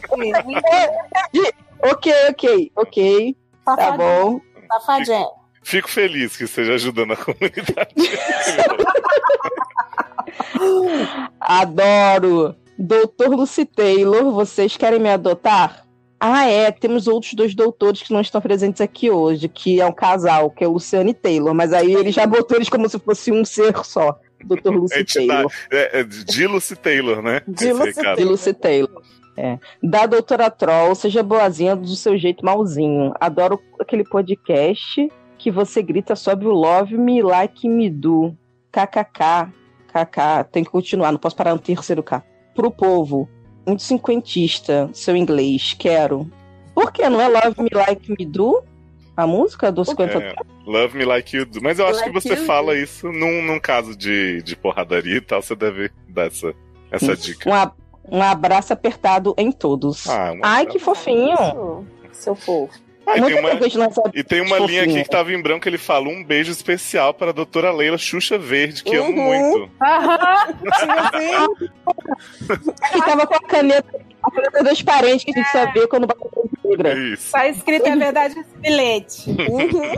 dizer. Ok, ok, ok. Tá bom. Safadinho. Fico feliz que esteja ajudando a comunidade. [LAUGHS] Adoro. Doutor Lucy Taylor, vocês querem me adotar? Ah, é. Temos outros dois doutores que não estão presentes aqui hoje, que é um casal, que é o Luciano e Taylor. Mas aí ele já botou eles como se fosse um ser só. Doutor Lucy Taylor. É, é de Lucy Taylor, né? De Lucy, recado. de Lucy Taylor. É. Da doutora Troll, seja boazinha do seu jeito malzinho. Adoro aquele podcast que você grita sobre o Love Me Like Me Do. KKK. KK. Tem que continuar, não posso parar no terceiro K. Pro povo. Muito cinquentista, seu inglês. Quero. Por que não é Love Me Like Me Do? A música do 50 É, love me like you do. Mas eu acho Like que você fala isso num, num caso de, de porradaria e tal, você deve dar essa, essa dica. Um, um abraço apertado em todos. Ah, um Ai, que fofinho. Seu fofo. Ah, e tem uma, e tem uma linha aqui que tava em branco, ele fala um beijo especial para a doutora Leila Xuxa Verde, que amo Uhum. muito. que [LAUGHS] tava com a caneta, a caneta transparente que a gente só vê quando bate negra. Isso. Tá escrito, é verdade, esse bilhete. Uhum.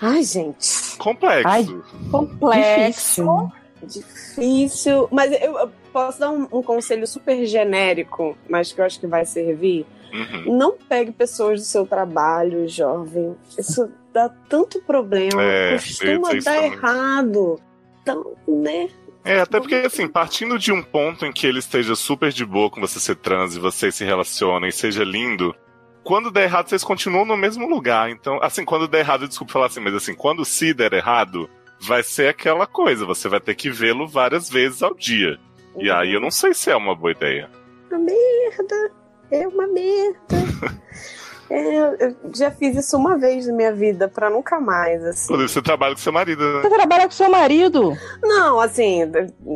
Ai, gente. Complexo. Ai, Complexo. Difícil. Mas eu eu posso dar um, um conselho super genérico, mas que eu acho que vai servir. Uhum. Não pegue pessoas do seu trabalho, jovem. Isso dá tanto problema. É, costuma dar também. errado. Então, né? É, até porque, assim, partindo de um ponto em que ele esteja super de boa com você ser trans e vocês se relacionem e seja lindo, quando der errado, vocês continuam no mesmo lugar. Então, assim, quando der errado, desculpa falar assim, mas assim, quando se der errado, vai ser aquela coisa, você vai ter que vê-lo várias vezes ao dia. E aí eu não sei se é uma boa ideia. Uma merda. É uma merda. [LAUGHS] É, eu já fiz isso uma vez na minha vida, pra nunca mais, assim. Inclusive, você trabalha com seu marido, Você né? trabalha com seu marido. Não, assim,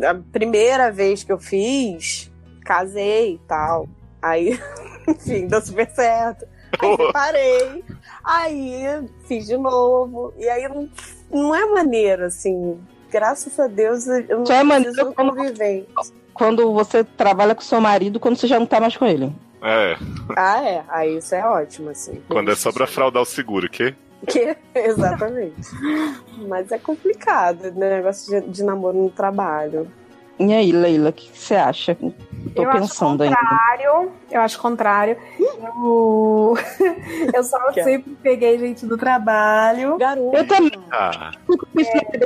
a primeira vez que eu fiz, casei e tal. Aí, [LAUGHS] enfim, deu super certo. Aí separei. Aí fiz de novo. E aí não, não é maneiro, assim. Graças a Deus eu não Só é preciso maneiro quando- conviver. Quando você trabalha com seu marido, quando você já não tá mais com ele. É, Ah, é. Aí isso é ótimo, assim. quando é só pra fraudar o seguro, que? Que- [LAUGHS] Exatamente. Mas é complicado, né? Negócio de, de namoro no trabalho. E aí, Leila, o que você acha? Tô Eu acho pensando ainda. contrário. Eu acho contrário. Eu, [LAUGHS] eu só Que é? sempre peguei gente do trabalho. Garoto. Eu também Ah,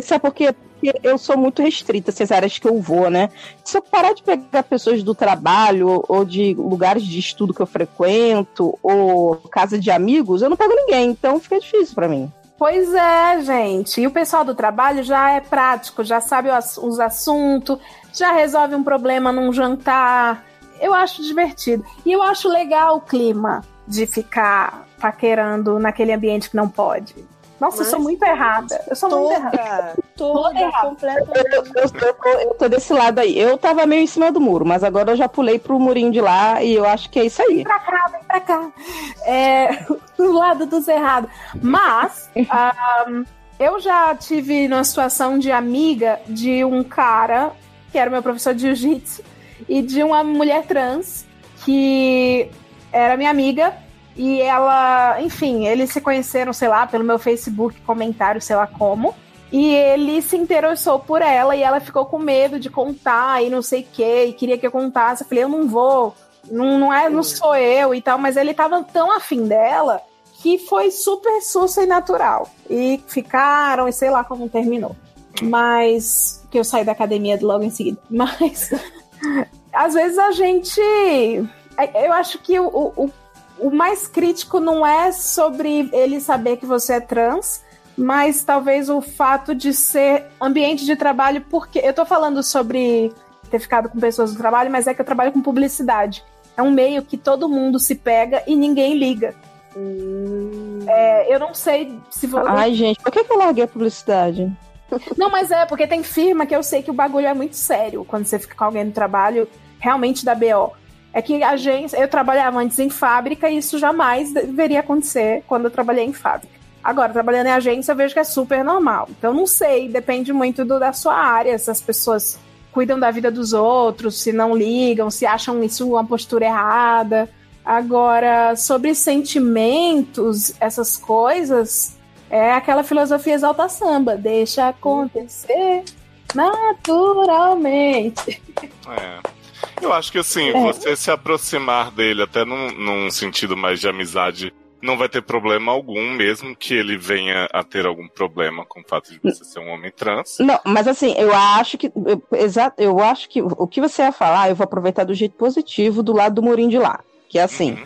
sabe por quê? Porque eu sou muito restrita, essas áreas que eu vou, né? Se eu parar de pegar pessoas do trabalho ou de lugares de estudo que eu frequento ou casa de amigos, eu não pego ninguém, então fica difícil pra mim. Pois é, gente. E o pessoal do trabalho já é prático, já sabe os assuntos, já resolve um problema num jantar. Eu acho divertido. E eu acho legal o clima de ficar paquerando naquele ambiente que não pode. Nossa, eu sou Mas- muito errada. Eu sou muito errada. Toda, toda, errada. completamente. Eu, eu- eu tô, eu tô desse lado aí. Eu tava meio em cima do muro, mas agora eu já pulei pro murinho de lá e eu acho que é isso aí. pra cá, vem pra cá. É, [LAUGHS] do lado dos errados. Mas, [LAUGHS] ahm, eu já tive numa situação de amiga de um cara, que era meu professor de jiu-jitsu, e de uma mulher trans, que era minha amiga, e ela, enfim, eles se conheceram, sei lá, pelo meu Facebook, comentário, sei lá como. E ele se interessou por ela e ela ficou com medo de contar e não sei o que, e queria que eu contasse. Eu falei, eu não vou, não, não é, não sou eu e tal, mas ele tava tão afim dela que foi super sussa e natural. E ficaram, e sei lá como terminou. Mas. Que eu saí da academia logo em seguida. [LAUGHS] Mas. às vezes a gente. Eu acho que o, o, o mais crítico não é sobre ele saber que você é trans, mas talvez o fato de ser ambiente de trabalho, porque eu tô falando sobre ter ficado com pessoas do trabalho, mas é que eu trabalho com publicidade. É um meio que todo mundo se pega e ninguém liga. É, eu não sei se você. Ai, gente, por que, que eu larguei a publicidade? Não, mas é, porque tem firma que eu sei que o bagulho é muito sério quando você fica com alguém no trabalho, realmente da BO. É que agência, eu trabalhava antes em fábrica e isso jamais deveria acontecer quando eu trabalhei em fábrica. Agora, trabalhando em agência, eu vejo que é super normal. Então, não sei, depende muito do- da sua área, se as pessoas cuidam da vida dos outros, se não ligam, se acham isso uma postura errada. Agora, sobre sentimentos, essas coisas, é aquela filosofia exalta samba, deixa acontecer naturalmente. é. Eu acho que assim, É. você se aproximar dele até num, num sentido mais de amizade não vai ter problema algum, mesmo que ele venha a ter algum problema com o fato de você ser um homem trans. Não, mas assim, eu acho que. Eu, exato, eu acho que o que você ia falar, eu vou aproveitar do jeito positivo do lado do murinho de lá. Que é assim: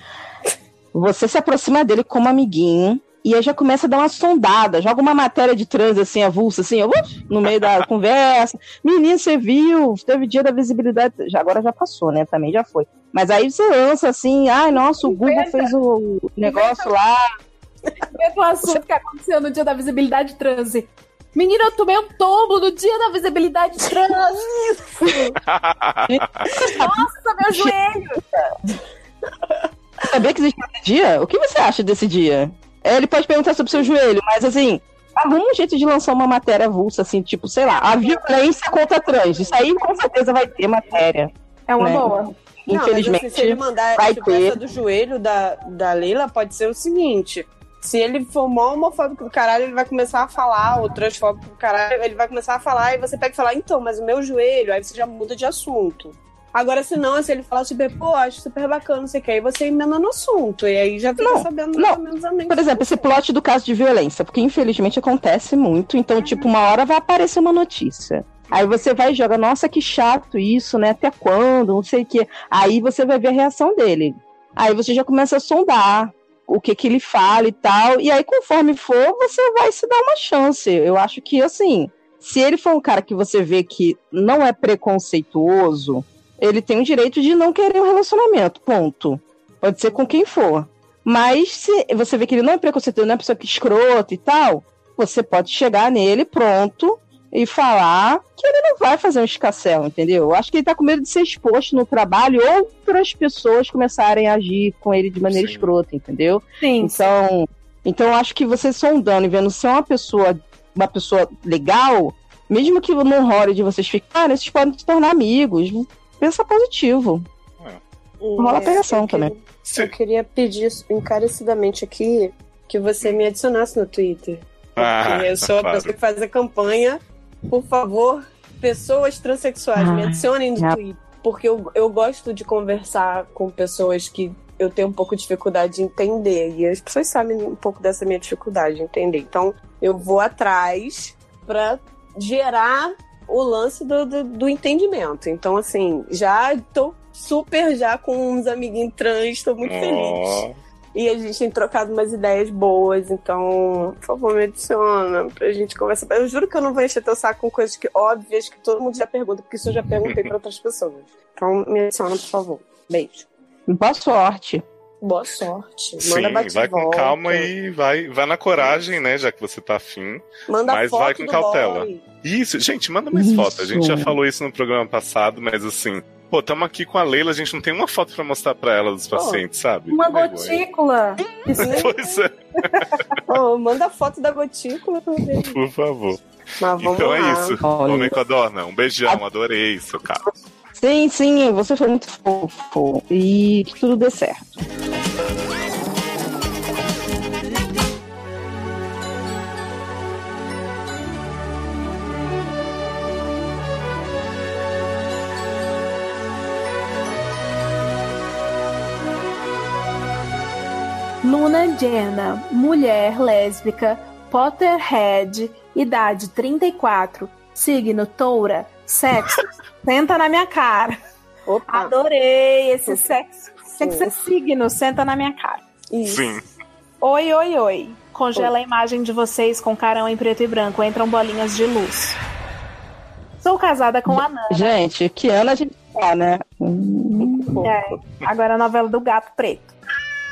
você se aproxima dele como amiguinho. E aí já começa a dar uma sondada, joga uma matéria de trans assim, avulsa, assim, uf, no meio da [LAUGHS] conversa. Menino, você viu? Teve dia da visibilidade. Já, agora já passou, né? Também já foi. Mas aí você lança assim, ai, nossa, o Google fez o negócio lá. Mesmo assunto que aconteceu no dia da visibilidade trans. Menina, eu tomei um tombo no dia da visibilidade trans. [LAUGHS] Nossa, meu joelho! Sabia que existe esse dia? O que você acha desse dia? É, Ele pode perguntar sobre o seu joelho, mas assim, arruma um jeito de lançar uma matéria avulsa, assim, tipo, sei lá, a violência contra trans. Isso aí com certeza vai ter matéria. É uma Né? boa. Não, mas Infelizmente, assim, se ele mandar vai tipo, ter. essa do joelho da, da Leila, pode ser o seguinte. Se ele for mó homofóbico do caralho, ele vai começar a falar, ou transfóbico do caralho, ele vai começar a falar, e você pega e fala, então, mas o meu joelho, aí você já muda de assunto. Agora, se não, se ele falar super, pô, acho super bacana, não sei o que, aí você emenda no assunto, e aí já fica Não, sabendo não. mais ou menos. Por exemplo, esse plot do caso de violência, porque infelizmente acontece muito, então, tipo, uma hora vai aparecer uma notícia. Aí você vai e joga, nossa, que chato isso, né? Até quando? Não sei o quê. Aí você vai ver a reação dele. Aí você já começa a sondar o que que ele fala e tal. E aí, conforme for, você vai se dar uma chance. Eu acho que, assim, se ele for um cara que você vê que não é preconceituoso, ele tem o direito de não querer um relacionamento. Ponto. Pode ser com quem for. Mas se você vê que ele não é preconceituoso, não é uma pessoa que é escrota e tal, você pode chegar nele pronto e falar que ele não vai fazer um escassel, entendeu? Eu acho que ele tá com medo de ser exposto no trabalho ou para as pessoas começarem a agir com ele de maneira Sim. escrota, entendeu? Sim. Então, então eu acho que você sondando e vendo se é uma pessoa, uma pessoa legal, mesmo que não role de vocês ficarem, vocês podem se tornar amigos. Pensa positivo. rola pegação eu queria- também. Eu queria pedir encarecidamente aqui que você me adicionasse no Twitter. Ah, Porque eu sou a pessoa que faz a campanha. Por favor, pessoas transexuais, me Ai, adicionem no é. Twitter. Porque eu, eu gosto de conversar com pessoas que eu tenho um pouco de dificuldade de entender. E as pessoas sabem um pouco dessa minha dificuldade de entender. Então, eu vou atrás pra gerar o lance do, do, do entendimento. Então, assim, já tô super já com uns amiguinhos trans, tô muito feliz. Ó, E a gente tem trocado umas ideias boas, então, por favor, me adiciona pra gente conversar. Eu juro que eu não vou encher teu saco com coisas que, óbvias que todo mundo já pergunta, porque isso eu já perguntei pra outras pessoas. Então, me adiciona, por favor. Beijo. Boa sorte. Boa sorte. Sim, Manda bate vai com calma e vai, vai na coragem, né? Já que você tá afim. Manda mas foto vai com do cautela. boy. Isso, gente, manda mais Isso. fotos. A gente já falou isso no programa passado, mas assim, pô, tamo aqui com a Leila, a gente não tem uma foto pra mostrar pra ela dos pacientes, sabe? Uma Que gotícula. [LAUGHS] Pois é, [LAUGHS] Ô, manda foto da gotícula ver. por favor. Mas vamos Então lá. é isso. Olha. Homem Codorna, um beijão, adorei seu caso. Sim, sim, você foi muito fofo. E que tudo dê certo. Luna Jenna, mulher lésbica, Potterhead, idade 34, signo toura, sexo, [LAUGHS] senta na minha cara. Opa, Adorei esse sexo. Tem que ser signo, senta na minha cara. isso. Sim. Oi, oi, oi. Congela a imagem de vocês com carão em preto e branco. Entram bolinhas de luz. Sou casada com a Nana. Gente, que ano a gente tá, né? Hum, É, agora a novela do gato preto.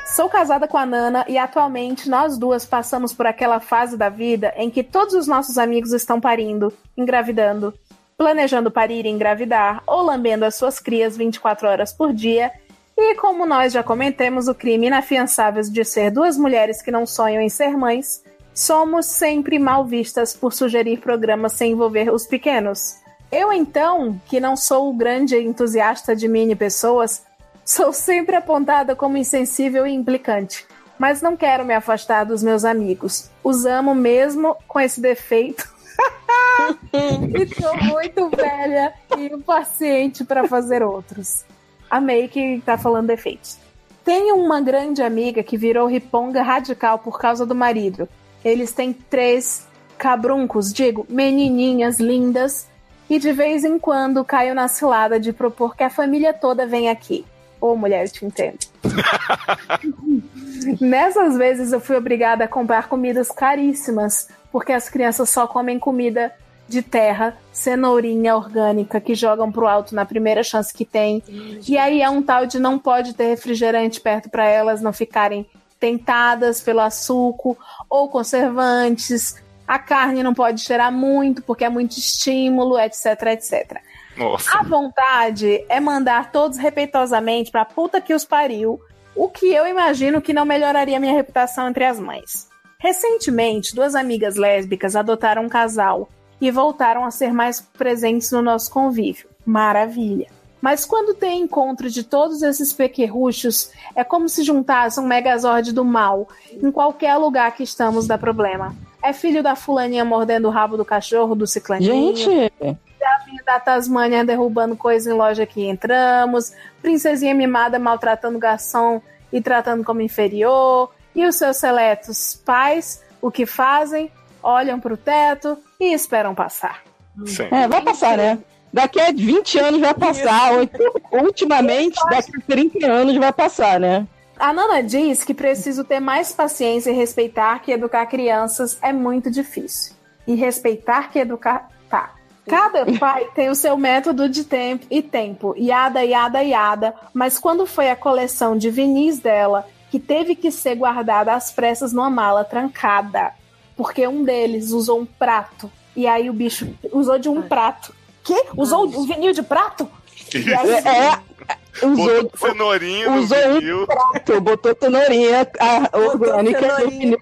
Sou casada com a Nana e atualmente nós duas passamos por aquela fase da vida em que todos os nossos amigos estão parindo, engravidando, planejando parir e engravidar ou lambendo as suas crias 24 horas por dia. E como nós já comentamos o crime inafiançável de ser duas mulheres que não sonham em ser mães, somos sempre mal vistas por sugerir programas sem envolver os pequenos. Eu, então, que não sou o grande entusiasta de mini pessoas, sou sempre apontada como insensível e implicante. Mas não quero me afastar dos meus amigos. Os amo mesmo com esse defeito. [LAUGHS] [LAUGHS] e tô muito velha e impaciente para fazer outros. Amei que tá falando defeitos. Tenho uma grande amiga que virou riponga radical por causa do marido. Eles têm três cabruncos, digo, menininhas lindas, e de vez em quando caio na cilada de propor que a família toda venha aqui. Ô, mulher, eu te entendo. [LAUGHS] Nessas vezes eu fui obrigada a comprar comidas caríssimas, porque as crianças só comem comida de terra, cenourinha orgânica que jogam pro alto na primeira chance que tem. E aí é um tal de não pode ter refrigerante perto para elas não ficarem tentadas pelo açúcar ou conservantes. A carne não pode cheirar muito porque é muito estímulo, etc, etc. Nossa. A vontade é mandar todos respeitosamente pra puta que os pariu, o que eu imagino que não melhoraria minha reputação entre as mães. Recentemente, duas amigas lésbicas adotaram um casal e voltaram a ser mais presentes no nosso convívio. Maravilha. Mas quando tem encontro de todos esses pequerruchos, é como se juntasse um megazord do mal. Em qualquer lugar que estamos dá problema. É filho da fulaninha mordendo o rabo do cachorro, do ciclaninho. Gente, Diabinho da Tasmânia derrubando coisa em loja que entramos. Princesinha mimada maltratando garçom e tratando como inferior. E os seus seletos pais, o que fazem? Olham pro teto e esperam passar. Sim. é, vai passar, né? Daqui a 20 anos vai passar. ou então, ultimamente, daqui a 30 anos vai passar, né? A Nana diz que preciso ter mais paciência e respeitar que educar crianças é muito difícil. E respeitar que educar. Tá. Cada [LAUGHS] pai tem o seu método de tempo e tempo, yada, yada, yada, mas quando foi a coleção de vinis dela, que teve que ser guardada às pressas numa mala trancada, porque um deles usou um prato, e aí o bicho usou de um prato. Que? Usou o vinil de prato? [LAUGHS] Aí, É, usou, Botou cenourinha no usou um vinil. prato, botou cenourinha a orgânica no cenourinha.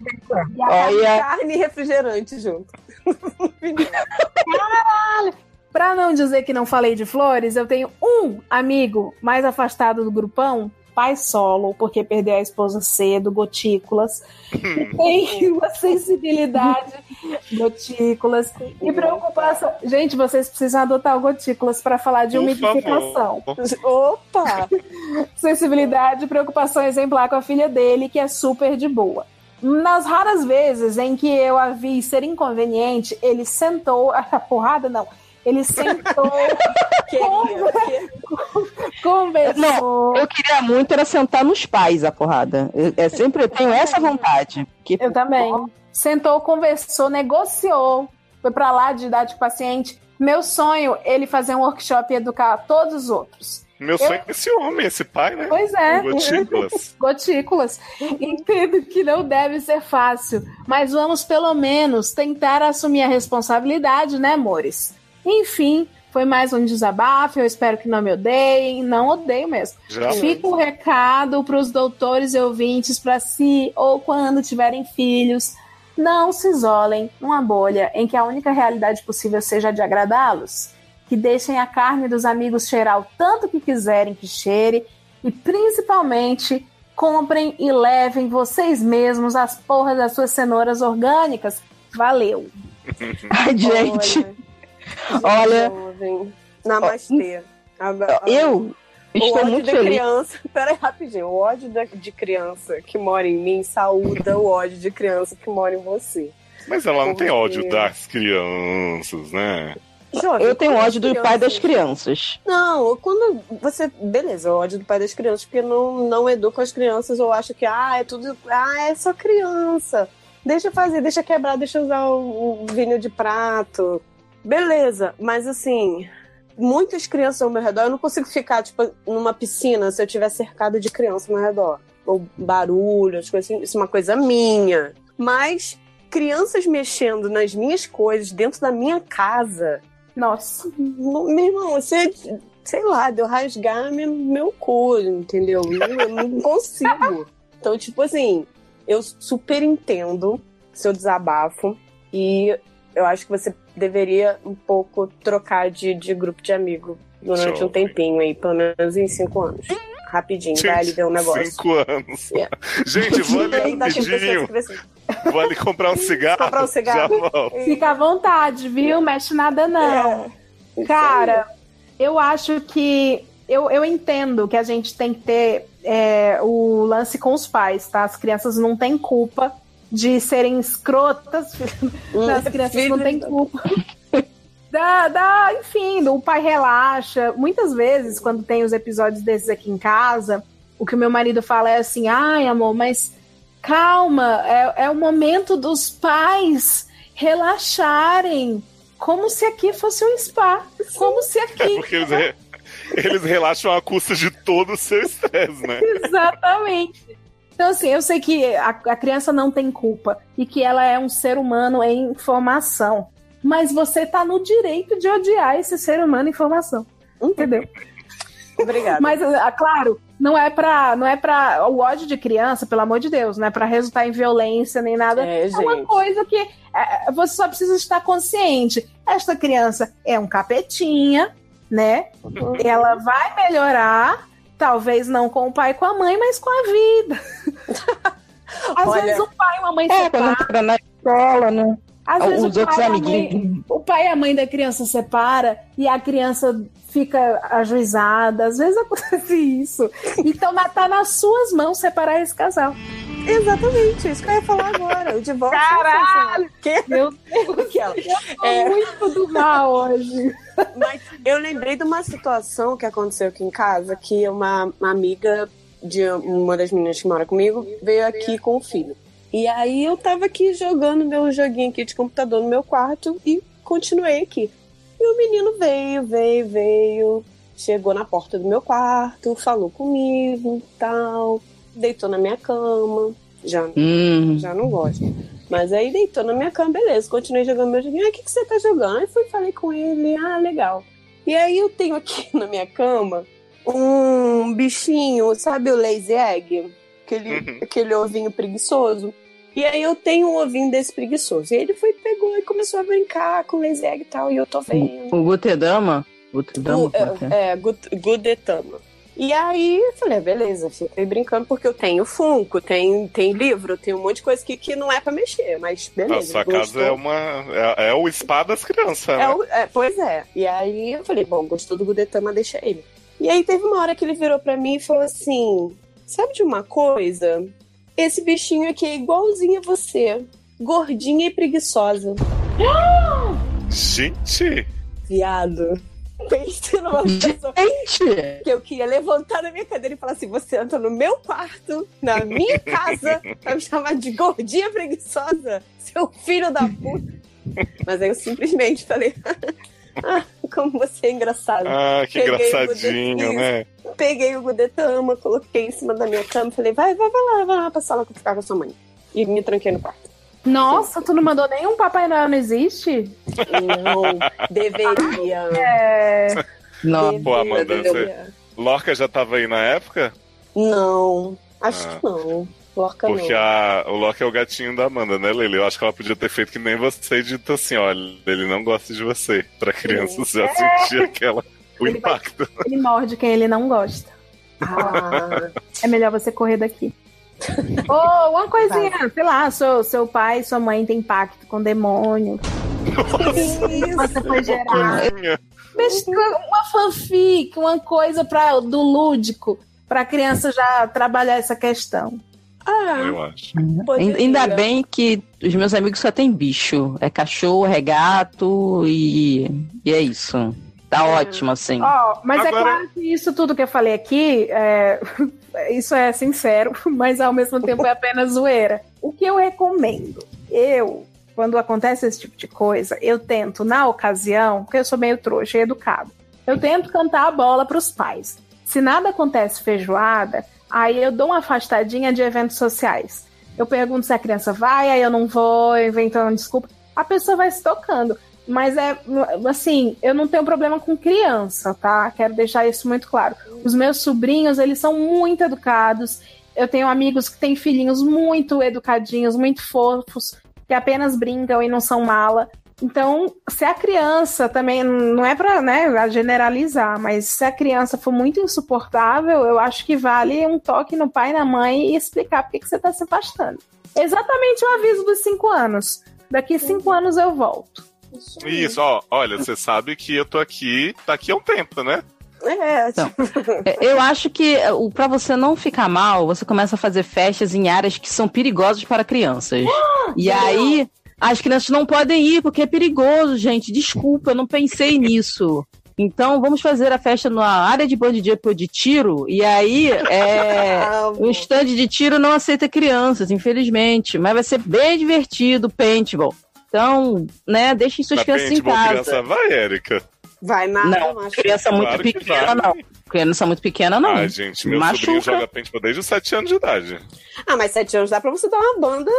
E a Olha, carne e refrigerante junto. [LAUGHS] Pra não dizer que não falei de flores, eu tenho um amigo mais afastado do grupão, pai solo, porque perdeu a esposa cedo, gotículas. que tem uma sensibilidade, gotículas e preocupação. Gente, vocês precisam adotar o gotículas para falar de umidificação. Opa! Sensibilidade preocupação exemplar com a filha dele, que é super de boa. Nas raras vezes em que eu a vi ser inconveniente, ele sentou. [LAUGHS] A porrada não. Ele sentou, Queria, [LAUGHS] que- conversou. eu queria muito era sentar nos pais a porrada. Eu, é sempre eu tenho essa vontade. Que, Eu também. Sentou, conversou, negociou. Foi pra lá de idade paciente. Meu sonho, ele fazer um workshop e educar todos os outros. Meu sonho é esse homem, esse pai, né? Pois é. Gotículas. [LAUGHS] Gotículas. Entendo que não deve ser fácil, mas vamos pelo menos tentar assumir a responsabilidade, né, amores? Enfim, foi mais um desabafo. Eu espero que não me odeiem. Não odeio mesmo. Já Fica um recado para os doutores e ouvintes para si ou quando tiverem filhos. Não se isolem numa bolha em que a única realidade possível seja a de agradá-los. Que deixem a carne dos amigos cheirar o tanto que quiserem que cheire e principalmente comprem e levem vocês mesmos as porras das suas cenouras orgânicas. Valeu! [LAUGHS] Ai, gente, Olha. Jovem. Namastê. Eu o estou ódio muito de feliz. criança. [LAUGHS] Pera aí, rapidinho. O ódio de criança que mora em mim saúda o ódio de criança que mora em você. Mas ela não tem Porque- ódio das crianças, né? Jovem, Eu tenho ódio as do pai das crianças- crianças. Não, quando você. Beleza, o ódio do pai das crianças, porque não, não educa as crianças ou acha que, ah, é tudo. Ah, é só criança. Deixa fazer, deixa quebrar, deixa usar o, o vinho de prato. Beleza, mas assim, muitas crianças ao meu redor, eu não consigo ficar, tipo, numa piscina se eu tiver cercada de criança ao meu redor. Ou barulho, as coisas assim, isso é uma coisa minha. Mas crianças mexendo nas minhas coisas dentro da minha casa, Nossa, meu irmão, você, sei lá, deu rasgar meu, meu cu, entendeu? Não, eu não [LAUGHS] consigo. Então, tipo assim, eu super entendo seu desabafo e eu acho que você deveria um pouco trocar de, de grupo de amigo durante Show. um tempinho aí, pelo menos em cinco anos. Rapidinho, vai ali ver um negócio. Cinco anos. É. Gente, E você rapidinho. assim, Vou ali comprar um cigarro. Comprar um cigarro. Fica à vontade, viu? Mexe nada não. É. Cara, eu acho que. Eu, eu entendo que a gente tem que ter é, o lance com os pais, tá? As crianças não têm culpa de serem escrotas. [LAUGHS] As crianças não têm culpa. Dá, dá, enfim, o pai relaxa. Muitas vezes, quando tem os episódios desses aqui em casa, o que o meu marido fala é assim: ai, amor, mas calma, é, é o momento dos pais relaxarem. Como se aqui fosse um spa. Como se É aqui. porque eles, re- eles relaxam a custa de todo o seu estresse, né? [LAUGHS] Exatamente. Então, assim, eu sei que a, a criança não tem culpa e que ela é um ser humano em formação. Mas você tá no direito de odiar esse ser humano em formação. Entendeu? Obrigada. Mas, ah, claro, não é pra. Não é para O ódio de criança, pelo amor de Deus, não é pra resultar em violência nem nada. É, uma gente. coisa que é, você só precisa estar consciente. Esta criança é um capetinha né? Ela vai melhorar, talvez não com o pai e com a mãe, mas com a vida. [LAUGHS] Às Olha, vezes o pai e a mãe É, quando separam. entra na escola, né? Às vezes Os o pai, e a mãe, o pai e a mãe da criança separa e a criança fica ajuizada. Às vezes acontece [LAUGHS] isso. Então tá nas suas mãos separar esse casal. Exatamente, isso que eu ia falar agora. O divórcio. Caralho! Que? Meu [LAUGHS] Deus, Aquela. tô É. muito do mal hoje. Mas eu lembrei de uma situação que aconteceu aqui em casa, que uma, uma amiga de uma das meninas que mora comigo veio aqui com o filho. E aí eu tava aqui jogando meu joguinho aqui de computador no meu quarto e continuei aqui. E o menino veio, veio, veio, chegou na porta do meu quarto, falou comigo, tal, deitou na minha cama. Já, Hum. já não gosto. Mas aí deitou na minha cama, beleza. Continuei jogando meu joguinho. Ah, o que, que você tá jogando? Aí fui falei com ele, ah, legal. E aí eu tenho aqui [LAUGHS] na minha cama um bichinho, sabe o lazy egg? Aquele, Uhum. aquele ovinho preguiçoso. E aí eu tenho um ovinho desse preguiçoso. E ele foi, pegou e começou a brincar com o lazy egg e tal. E eu tô vendo. O Gutedama? Gutedama? O- é é? é, é, Gut- Gudetama. E aí eu falei, ah, beleza, fiquei brincando porque eu tenho Funko, tem, tem livro, tem um monte de coisa que, que não é pra mexer, mas beleza. A sua gostou. casa é uma. É, é o spa das crianças, É né? o- é, pois é. E aí eu falei, bom, gostou do Gudetama, deixa ele. E aí teve uma hora que ele virou pra mim e falou assim: sabe de uma coisa? Esse bichinho aqui é igualzinho a você. Gordinha e preguiçosa. [GASPS] Gente! Viado. Numa pessoa Gente! que eu queria levantar da minha cadeira e falar assim: você entra no meu quarto, na minha casa, pra me chamar de gordinha preguiçosa, seu filho da puta. Mas aí eu simplesmente falei: [LAUGHS] ah, como você é engraçado. Ah, que Peguei o engraçadinho, né? Peguei o Gudetama, coloquei em cima da minha cama falei: vai, vai, vai lá, vai lá pra sala que eu ficar com a sua mãe. E me tranquei no quarto. Nossa, tu não mandou nenhum Papai Noel não existe? Não, deveria. É. Não. Pô, Amanda, deveria. Lorca já tava aí na época? Não, acho Ah. que não. Lorca Porque não. a, o Lorca é o gatinho da Amanda, né, Leila? Eu acho que ela podia ter feito que nem você e dito assim: olha, ele não gosta de você. Pra crianças já sentir aquela. O Ele vai- impacto. Ele morde quem ele não gosta. Ah, É melhor você correr daqui. Ou [LAUGHS] uma coisinha, sei lá, seu, seu pai e sua mãe têm pacto com demônio. Você foi gerar. Uma fanfic, uma coisa pra, do lúdico, pra criança já trabalhar essa questão. ah, Eu acho. poderia. Ainda bem que os meus amigos só tem bicho. É cachorro, é gato e, e é isso. Tá ótimo, assim. Ó, mas é Agora- claro que isso tudo que eu falei aqui, é, isso é sincero, [LAUGHS] mas ao mesmo tempo é apenas zoeira. O que eu recomendo? Eu, quando acontece esse tipo de coisa, eu tento, na ocasião, porque eu sou meio trouxa e educado, eu tento cantar a bola pros pais. Se nada acontece feijoada, aí eu dou uma afastadinha de eventos sociais. Eu pergunto se a criança vai, aí eu não vou, inventando desculpa. A pessoa vai se tocando. Mas é assim, eu não tenho problema com criança, tá? Quero deixar isso muito claro. Os meus sobrinhos, eles são muito educados. Eu tenho amigos que têm filhinhos muito educadinhos, muito fofos, que apenas brincam e não são mala. Então, se a criança também não é para né, generalizar, mas se a criança for muito insuportável, eu acho que vale um toque no pai e na mãe e explicar por que você está se afastando. Exatamente o aviso dos cinco anos. Daqui cinco anos eu volto. Isso, ó, olha, você sabe que eu tô aqui daqui a um tempo, né? É, Então. [LAUGHS] Eu acho que é, o para você não ficar mal, você começa a fazer festas em áreas que são perigosas para crianças. [GASPS] E aí as crianças não podem ir porque é perigoso, gente. Desculpa, eu não pensei [LAUGHS] nisso. Então vamos fazer a festa na área de band de de tiro e aí é, o [LAUGHS] stand de tiro não aceita crianças, infelizmente, mas vai ser bem divertido, paintball. Então, né, deixem suas crianças em paintball, casa. criança vai, Érica. Vai nada, Não, criança muito Claro pequena não. Criança muito pequena não. Ai, gente, meu Machuca. sobrinho joga paintball desde os 7 anos de idade. Ah, mas sete anos dá pra você dar uma banda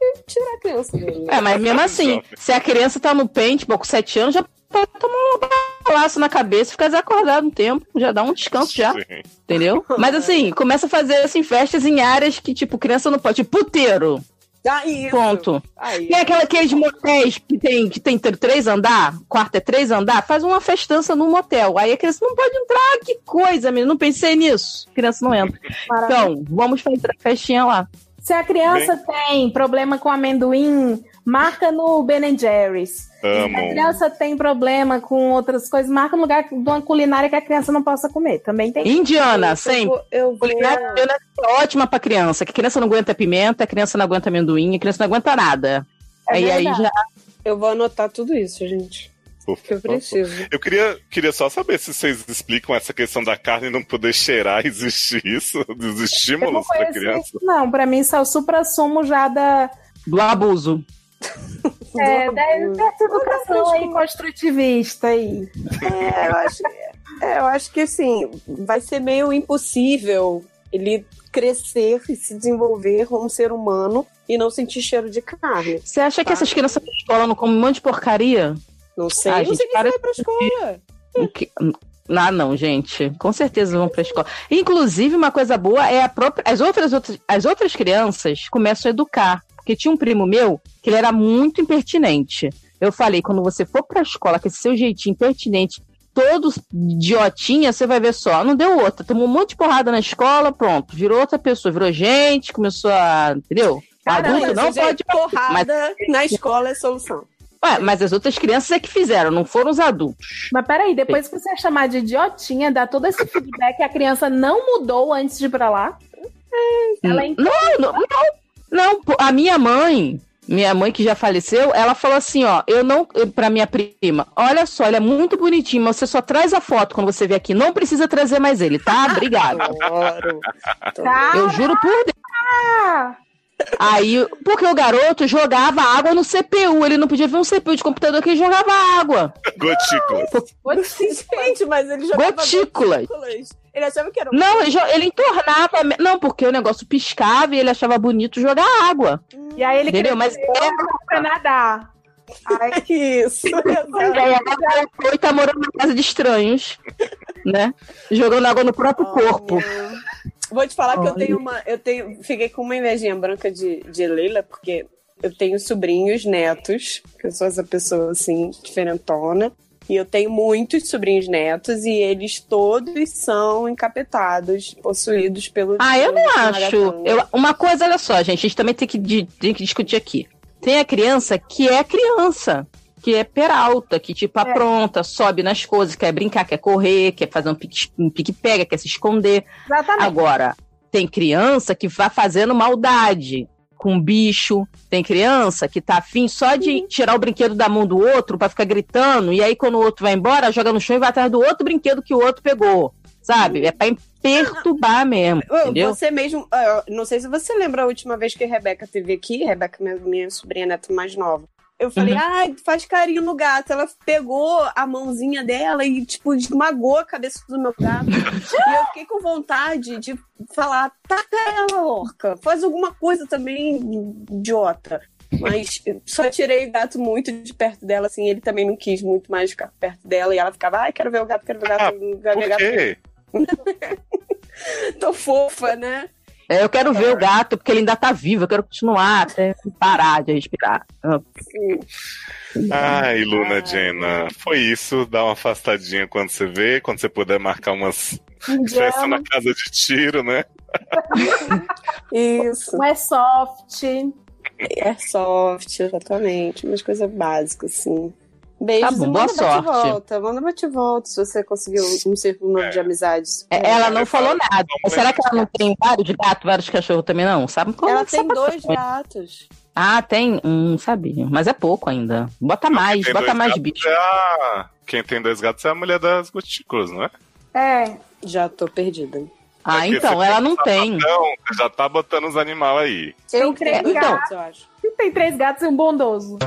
e tirar a criança dele. É, mas mesmo assim, se a criança tá no paintball com 7 anos, já pode tomar um balaço na cabeça e ficar desacordado um tempo, já dá um descanso já, Sim. entendeu? [LAUGHS] Mas assim, começa a fazer assim, festas em áreas que, tipo, criança não pode. Tipo, puteiro. Ah, isso. Ponto. Aí. Tem aquela, aqueles motéis que tem, que tem tr- três andar, quarto é três andar, faz uma festança num motel. Aí a criança não pode entrar, que coisa, menino. Não pensei nisso. A criança não entra. Então, vamos fazer a festinha lá. Se a criança tem problema com amendoim, marca no Ben Jerry's. Se a Amo. criança tem problema com outras coisas, marca no lugar de uma culinária que a criança não possa comer. Também tem. Indiana, Eu sempre. Eu vou... Culinária indiana é ótima pra criança, que a criança não aguenta pimenta, a criança não aguenta amendoim, a criança não aguenta nada. É aí, aí já. Eu vou anotar tudo isso, gente. Por Que eu favor. preciso. Eu queria, queria só saber se vocês explicam essa questão da carne não poder cheirar, [LAUGHS] existe isso? Dos estímulos conheço criança? isso, não. Pra mim, isso é o supra-sumo já da, Do abuso. [LAUGHS] é, da, dessa educação aí construtivista aí. É, eu acho, é, eu acho que assim, vai ser meio impossível ele crescer e se desenvolver como ser humano e não sentir cheiro de carne. Você acha que Tá. essas crianças na escola não comem um monte de porcaria? Não sei, Ah, não gente, sei para vai pra escola. O que- Ah, não, gente. Com certeza vão pra escola. Inclusive, uma coisa boa é a própria. As outras, outras, as outras crianças começam a educar. Porque tinha um primo meu que ele era muito impertinente. Eu falei, quando você for pra escola, com esse seu jeitinho impertinente, todos idiotinha, você vai ver só. Não deu outra. Tomou um monte de porrada na escola, pronto. Virou outra pessoa, virou gente, começou a. Entendeu? Caramba, Adulto não gente, pode. porrada na escola é solução. Ué, mas as outras crianças é que fizeram, não foram os adultos. Mas peraí, depois que você é chamar de idiotinha, dá todo esse feedback que a criança não mudou antes de ir pra lá. Ela é Não, não, não, não, a minha mãe, minha mãe que já faleceu, ela falou assim, ó, eu não, eu- pra minha prima, olha só, ele é muito bonitinho, mas você só traz a foto quando você vier aqui, não precisa trazer mais ele, tá? [LAUGHS] Obrigada. Adoro. Tá. Eu juro por Deus. Aí, porque o garoto jogava água no CPU, ele não podia ver um CPU de computador que ele jogava água. Gotículas. Gente, mas ele jogava Gotículas. gotículas. Ele achava que era um Não, ele, ele entornava, não, porque o negócio piscava e ele achava bonito jogar água. E aí ele Entendeu? Mas cresceu pra nadar. [LAUGHS] Ai, isso. [LAUGHS] É, e agora ela foi e tá morando na casa de estranhos, né? Jogando água no próprio corpo. Vou te falar que eu tenho uma. Eu tenho. Fiquei com uma invejinha branca de, de Leila, porque eu tenho sobrinhos, netos, que eu sou essa pessoa assim, diferentona. E eu tenho muitos sobrinhos netos e eles todos são encapetados, possuídos pelo. Ah, eu não acho. Eu, uma coisa, olha só, gente, a gente também tem que, tem que discutir aqui. Tem a criança que é criança, que é peralta, que tipo apronta, sobe nas coisas, quer brincar, quer correr, quer fazer um pique- um pique-pega, quer se esconder. Exatamente. Agora, tem criança que vai fazendo maldade com bicho. Tem criança que tá afim só de tirar o brinquedo da mão do outro pra ficar gritando, e aí quando o outro vai embora, joga no chão e vai atrás do outro brinquedo que o outro pegou. Sabe? É pra perturbar mesmo, entendeu? Você mesmo, não sei se você lembra a última vez que a Rebeca teve aqui, Rebeca, minha sobrinha neta mais nova. Eu falei, Uhum. ai, faz carinho no gato. Ela pegou a mãozinha dela e, tipo, esmagou a cabeça do meu gato. [LAUGHS] e eu fiquei com vontade de falar, taca ela, orca. Faz alguma coisa também, idiota. Mas só tirei o gato muito de perto dela, assim, ele também não quis muito mais ficar perto dela. E ela ficava, ai, quero ver o gato, quero ver o gato. quero ver o Por gato. [LAUGHS] Tô fofa, né? É, eu quero ver o gato, porque ele ainda tá vivo, eu quero continuar até parar de respirar. Ai, Luna Jenna, foi isso. Dá uma afastadinha quando você vê, quando você puder marcar umas festas na casa de tiro, né? [LAUGHS] Isso. Um é soft. Airsoft, exatamente. Umas coisas básicas, assim. Beijos Tá bom, e boa manda sorte. bate-volta. Manda bate-volta se você conseguiu um círculo novo de amizades. É, Ela não falou nada. Será que ela não tem vários gatos, vários cachorros também, não? Sabe como Ela é tem dois pessoa- gatos. Ah, tem? Hum, sabia. Mas é pouco ainda. Bota mais, tem bota mais bicho. é a- Quem tem dois gatos é a mulher das gotículas, não é? É. Já tô perdida. Ah, Porque então, ela não tem. Então, você já tá botando os animais aí. Eu três gatos. gatos, eu acho. Tem três gatos e um bondoso. [LAUGHS]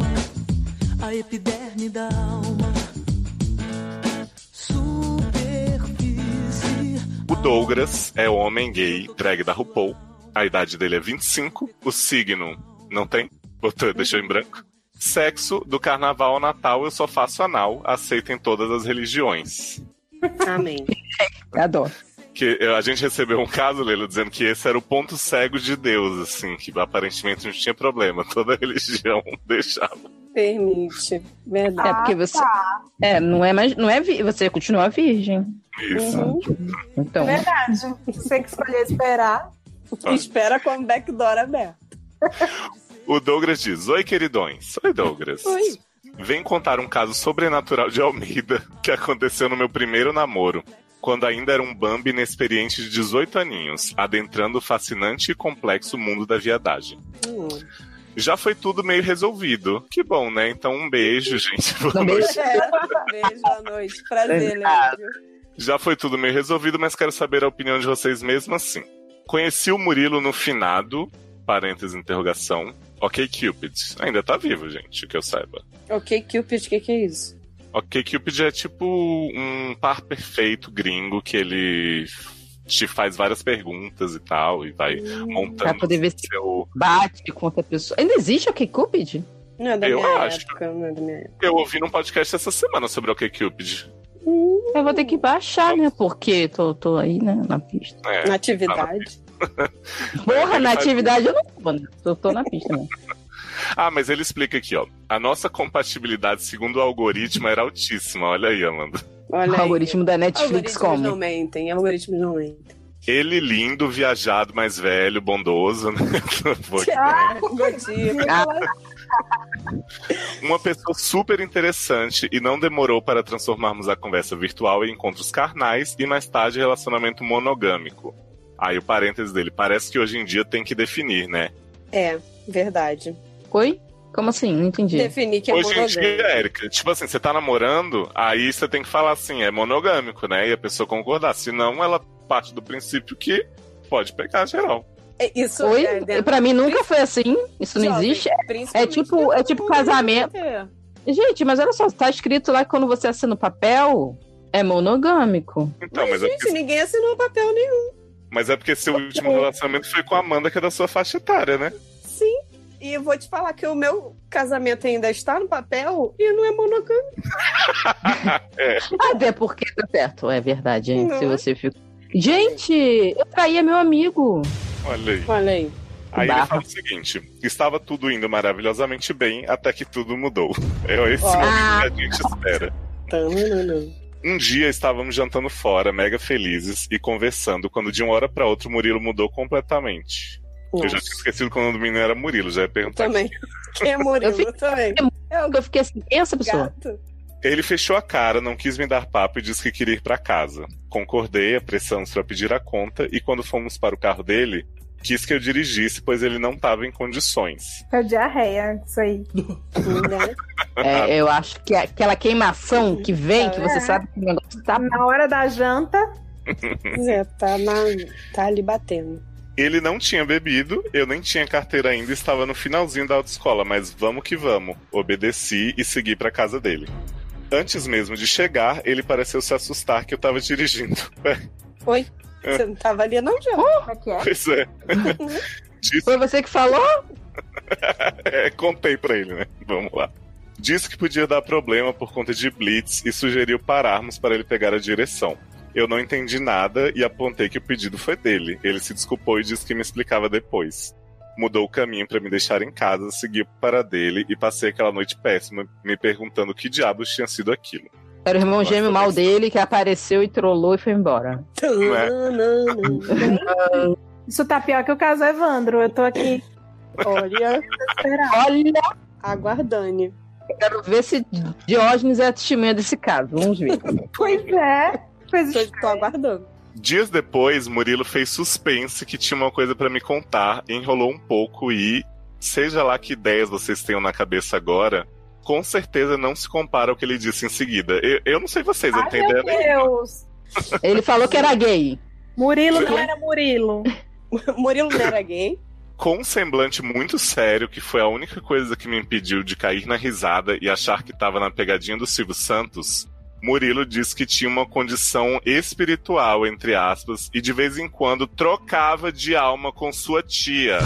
a epiderme da alma. Superfície. O Douglas é homem gay, drag da RuPaul. A idade dele é 25. O signo não tem? Botou, deixou em branco. Sexo, do carnaval ao Natal eu só faço anal, aceito em todas as religiões. Amém. [LAUGHS] Adoro. Que eh, a gente recebeu um caso, Lelo, dizendo que esse era o ponto cego de Deus, assim, que aparentemente não tinha problema, toda [LAUGHS] religião deixava. Permite. Verdade. É porque você. É, não é mais. Não é vi- Você continua virgem. Isso. Uhum. Então. Verdade. Você tem que escolher esperar. [LAUGHS] Espera com o backdoor aberto. O Douglas diz: Oi, queridões. Oi, Douglas. Oi. Vem contar um caso sobrenatural de Almeida que aconteceu no meu primeiro namoro, quando ainda era um Bambi inexperiente de 18 aninhos, adentrando o fascinante e complexo mundo da viadagem. Hum. Já foi tudo meio resolvido. Que bom, né? Então um beijo, [LAUGHS] gente. Boa Um beijo. noite. É, beijo, boa noite. Prazer, Leandro. Já foi tudo meio resolvido, mas quero saber a opinião de vocês mesmo assim. Conheci o Murilo no finado, parênteses, interrogação. Ok, Cupid. Ainda tá vivo, gente, que eu saiba. Ok, Cupid, o que, que é isso? Ok, Cupid é tipo um par perfeito gringo que ele te faz várias perguntas e tal, e vai Pra montando poder ver se seu. bate com outra pessoa. Ainda existe o Cupid? Não é da Eu minha acho. época, não é da minha época. Eu ouvi num podcast essa semana sobre Ok Cupid. Eu vou ter que baixar, né? Porque tô, tô aí, né? Na pista. É, Na atividade. [LAUGHS] Porra, na faz- atividade eu não tô, né? Tô, tô na pista, né? [LAUGHS] Ah, mas ele explica aqui, ó. A nossa compatibilidade, segundo o algoritmo, era altíssima. Olha aí, Amanda. Olha O aí. algoritmo da Netflix Algoritmos como? não mentem, algoritmos não mentem. Ele lindo, viajado, mais velho, bondoso, né? [LAUGHS] Foi. Ah, Gotinha. Uma pessoa super interessante e não demorou para transformarmos a conversa virtual em encontros carnais e mais tarde relacionamento monogâmico. Aí o parênteses dele, parece que hoje em dia tem que definir, né? É, verdade. Oi? Como assim? Não entendi. Definir que é hoje em monogâmico. dia, Érica, tipo assim, você tá namorando, aí você tem que falar assim, é monogâmico, né? E a pessoa concordar. Senão ela parte do princípio que pode pegar geral. É, Isso Oi? é Pra mim nunca foi assim. Isso não Jovem, existe. principalmente É tipo- é tipo casamento. Gente, mas olha só, tá escrito lá que quando você assina o papel, é monogâmico. Então, Mas, mas, é gente, porque, ninguém assinou papel nenhum. mas é porque seu último relacionamento foi com a Amanda, que é da sua faixa etária, né? E eu vou te falar que o meu casamento ainda está no papel e não é monogâmico. [LAUGHS] Até porque tá certo, é verdade, hein? Não Se é? você fica. Gente, eu traía meu amigo. Olha aí. Olha aí. Aí ele Barra. fala o seguinte: estava tudo indo maravilhosamente bem até que tudo mudou. É esse Ó. momento que a gente espera. Tananana. Um dia estávamos jantando fora, mega felizes e conversando, quando de uma hora pra outra o Murilo mudou completamente. Eu já tinha esquecido quando o menino era Murilo, já ia perguntar. Também. Quem é Murilo? Eu fiquei- também. Eu fiquei assim, quem é essa pessoa? gato. Ele fechou a cara, não quis me dar papo e disse que queria ir pra casa. Concordei, apressamos pra pedir a conta e quando fomos para o carro dele, quis que eu dirigisse, pois ele não estava em condições. É diarreia, isso aí. [LAUGHS] É, eu acho que é aquela queimação que vem, que você É. sabe que o negócio tá. Na hora da janta, [LAUGHS] é, tá, na, tá ali batendo. Ele não tinha bebido, eu nem tinha carteira ainda, estava no finalzinho da autoescola, mas vamos que vamos. Obedeci e segui pra casa dele. Antes mesmo de chegar, ele pareceu se assustar que eu tava dirigindo. [LAUGHS] Oi? É. Você não tava ali, não, João? é é? Pois é. [LAUGHS] Disse, Foi você que falou? [LAUGHS] é, contei pra ele, né? Vamos lá. Disse que podia dar problema por conta de blitz e sugeriu pararmos para ele pegar a direção. Eu não entendi nada e apontei que o pedido foi dele. Ele se desculpou e disse que me explicava depois. Mudou o caminho para me deixar em casa, segui para dele e passei aquela noite péssima, me perguntando que diabos tinha sido aquilo. Era o irmão Nossa, gêmeo mal dele que apareceu e trollou e foi embora. Tananana. Isso tá pior que o caso Evandro. Eu tô aqui Olha. Olha, aguardane. eu quero ver se Diógenes é a testemunha desse caso. Vamos ver. Pois é. Coisa Tô, tô aguardando. Dias depois, Murilo fez suspense que tinha uma coisa para me contar, enrolou um pouco e, seja lá que ideias vocês tenham na cabeça agora, com certeza não se compara ao que ele disse em seguida. Eu, eu não sei vocês, eu não Ai, tenho meu ideia nenhuma. Deus. Ele falou que era gay. Murilo não era Murilo. [LAUGHS] Murilo não era gay? com um semblante muito sério, que foi a única coisa que me impediu de cair na risada e achar que tava na pegadinha do Silvio Santos, Murilo disse que tinha uma condição espiritual, entre aspas, e de vez em quando trocava de alma com sua tia.